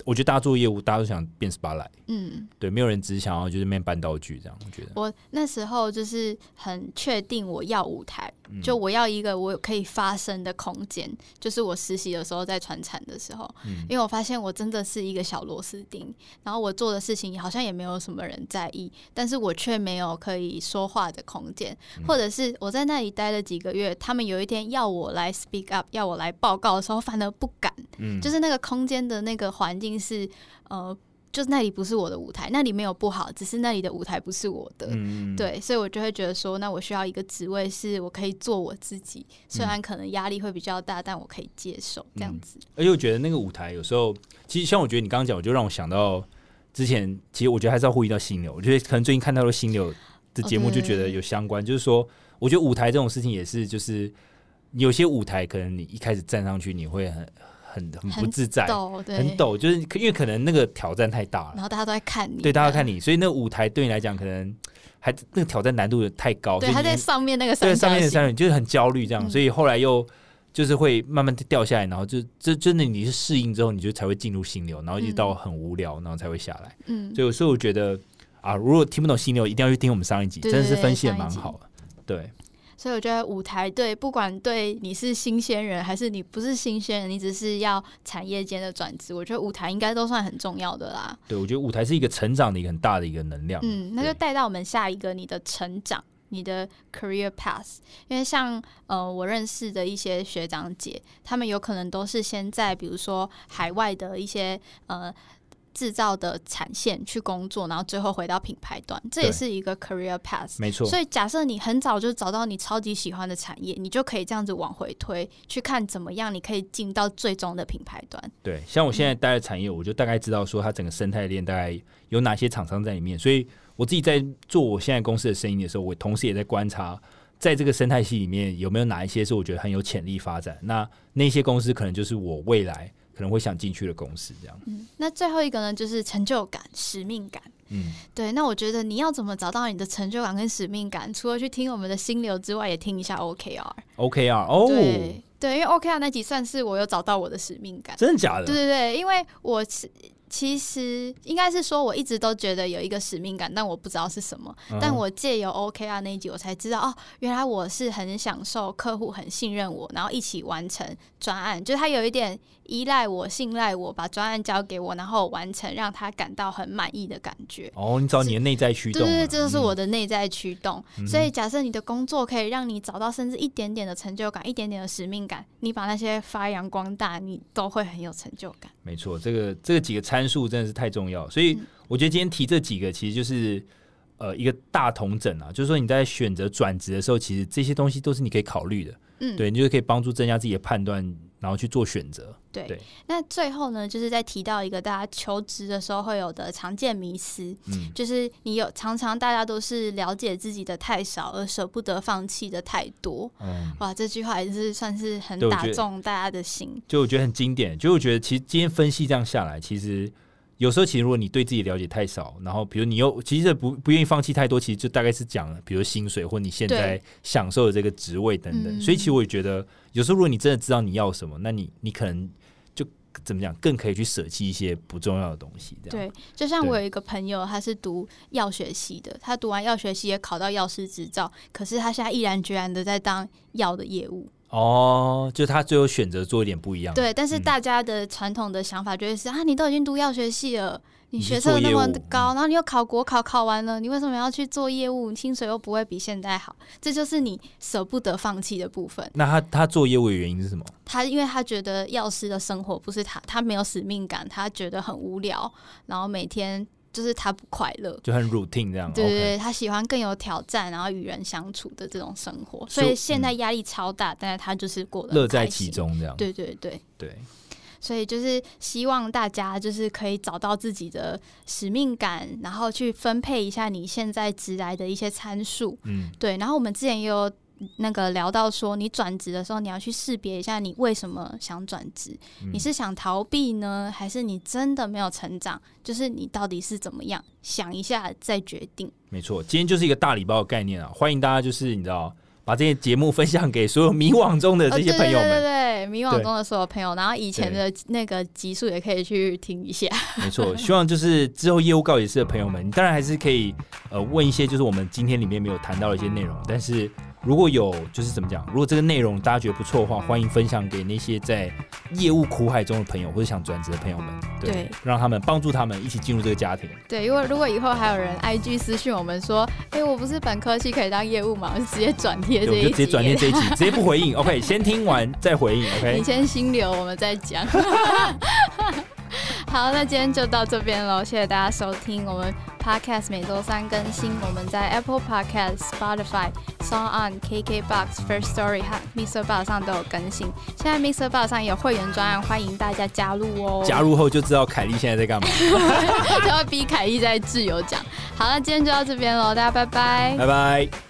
我觉得大家做业务，大家都想变 spotlight，嗯，对，没有人只想要就是面搬道具这样，我觉得。我那时候就是很确定我要舞台，嗯就我要一个我可以发声的空间，就是我实习的时候在传产的时候，嗯。因为我发现我真的是一个小螺丝钉，然后我做的事情好像也没有什么人在意，但是我却没有可以说话的空间，嗯。或者是我在那里待了几个月，他们有一天要我来 speak up，要我来报告的时候，反而不敢，嗯，就是那个空间的那个环境是呃。就是那里不是我的舞台，那里没有不好，只是那里的舞台不是我的。嗯，对，所以我就会觉得说，那我需要一个职位，是我可以做我自己，虽然可能压力会比较大，但我可以接受这样子。而且我觉得那个舞台有时候，其实像我觉得你刚刚讲，我就让我想到之前，其实我觉得还是要呼吁到心流。我觉得可能最近看到了心流的节目，就觉得有相关，就是说，我觉得舞台这种事情也是，就是有些舞台可能你一开始站上去，你会很很很不自在，很抖，就是因为可能那个挑战太大了，然后大家都在看你，对大家看你，所以那个舞台对你来讲可能还那个挑战难度也太高，对，他在上面那个对上面的三人就是很焦虑这样，嗯。所以后来又就是会慢慢地掉下来，然后就这真的你是适应之后，你就才会进入心流，然后一直到很无聊，然后才会下来。嗯，所以所以我觉得啊，如果听不懂心流，一定要去听我们上一集，对真的是分析的蛮好的。对，所以我觉得舞台对，不管对你是新鲜人还是你不是新鲜人，你只是要产业间的转职，我觉得舞台应该都算很重要的啦。对我觉得舞台是一个成长的一个很大的一个能量。嗯，那就带到我们下一个你的成长，你的 career path。因为像呃，我认识的一些学长姐，他们有可能都是先在比如说海外的一些呃。制造的产线去工作，然后最后回到品牌端，这也是一个 career path。没错，所以，假设你很早就找到你超级喜欢的产业，你就可以这样子往回推，去看怎么样你可以进到最终的品牌端。对，像我现在待的产业，我就大概知道说它整个生态链大概有哪些厂商在里面，所以我自己在做我现在公司的生意的时候，我同时也在观察，在这个生态系里面有没有哪一些是我觉得很有潜力发展，那那些公司可能就是我未来可能会想进去的公司，这样。嗯，那最后一个呢，就是成就感、使命感。嗯，对，那我觉得你要怎么找到你的成就感跟使命感？除了去听我们的心流之外，也听一下 OKR。OKR 哦，对对，因为 OKR 那集算是我有找到我的使命感。真的假的？对对对，因为我其其实应该是说，我一直都觉得有一个使命感，但我不知道是什么。嗯但我借由 OKR 那一集，我才知道哦，原来我是很享受客户很信任我，然后一起完成专案，就是他有一点依赖我、信赖我，把专案交给我，然后完成，让他感到很满意的感觉。哦，你找你的内在驱动了，对对对，这就是我嗯的内在驱动。嗯所以，假设你的工作可以让你找到甚至一点点的成就感，一点点的使命感，你把那些发扬光大，你都会很有成就感。没错，这个这个几个参数真的是太重要，所以嗯我觉得今天提这几个其实就是呃一个大同整啊，就是说你在选择转职的时候，其实这些东西都是你可以考虑的，嗯，对，你就可以帮助增加自己的判断，然后去做选择。对对那最后呢，就是在提到一个大家求职的时候会有的常见迷思，嗯，就是你有常常大家都是了解自己的太少，而舍不得放弃的太多。嗯，哇，这句话也是算是很打中大家的心。就我觉得很经典，就我觉得其实今天分析这样下来，其实有时候其实如果你对自己了解太少，然后比如你又其实不不愿意放弃太多，其实就大概是讲比如薪水或你现在享受的这个职位等等。嗯所以其实我也觉得有时候如果你真的知道你要什么，那你你可能就怎么讲，更可以去舍弃一些不重要的东西。这样对，就像我有一个朋友，他是读药学系的，他读完药学系也考到药师执照，可是他现在毅然决然的在当药的业务。哦，就他最后选择做一点不一样的。对，但是嗯大家的传统的想法就会是、啊，你都已经读药学系了，你学测那么高，嗯然后你又考国考考完了，你为什么要去做业务？薪水又不会比现在好，这就是你舍不得放弃的部分。那他他做业务的原因是什么？他因为他觉得药师的生活不是他，他没有使命感，他觉得很无聊，然后每天就是他不快乐。就很 routine 这样。对对他喜欢更有挑战，然后与人相处的这种生活，所以现在压力超大，但是他就是过得乐在。其中这样。对对对，对，所以就是希望大家就是可以找到自己的使命感，然后去分配一下你现在职来的一些参数。嗯，对，然后我们之前也有那个聊到说，你转职的时候，你要去识别一下你为什么想转职，嗯你是想逃避呢，还是你真的没有成长？就是你到底是怎么样，想一下再决定。没错，今天就是一个大礼包的概念啊，欢迎大家就是你知道把这些节目分享给所有迷惘中的这些朋友哦、对对对迷惘中的所有朋友，然后以前的那个集数也可以去听一下。没错，希望就是之后业务告解室的朋友们，你当然还是可以呃问一些就是我们今天里面没有谈到的一些内容，但是如果有就是怎么讲，如果这个内容大家觉得不错的话，欢迎分享给那些在业务苦海中的朋友或者想转职的朋友们，对，对让他们帮助他们一起进入这个家庭。对，因为如果以后还有人 IG 私讯我们说，哎、我不是本科系可以当业务嘛，我就直接转贴，这一集，就直接转贴这一集，直接不回应。OK，先听完再回应。OK，你先心流，我们再讲。好，那今天就到这边喽，谢谢大家收听我们 Podcast 每周三更新，我们在 Apple Podcast、Spotify、Song On、KKBox、First Story 和 Mixer Bar 上都有更新。现在 Mixer Bar 上也有会员专案，欢迎大家加入哦。加入后就知道凯莉现在在干嘛。就要逼凯莉在自由讲。好，那今天就到这边喽，大家拜拜。拜拜。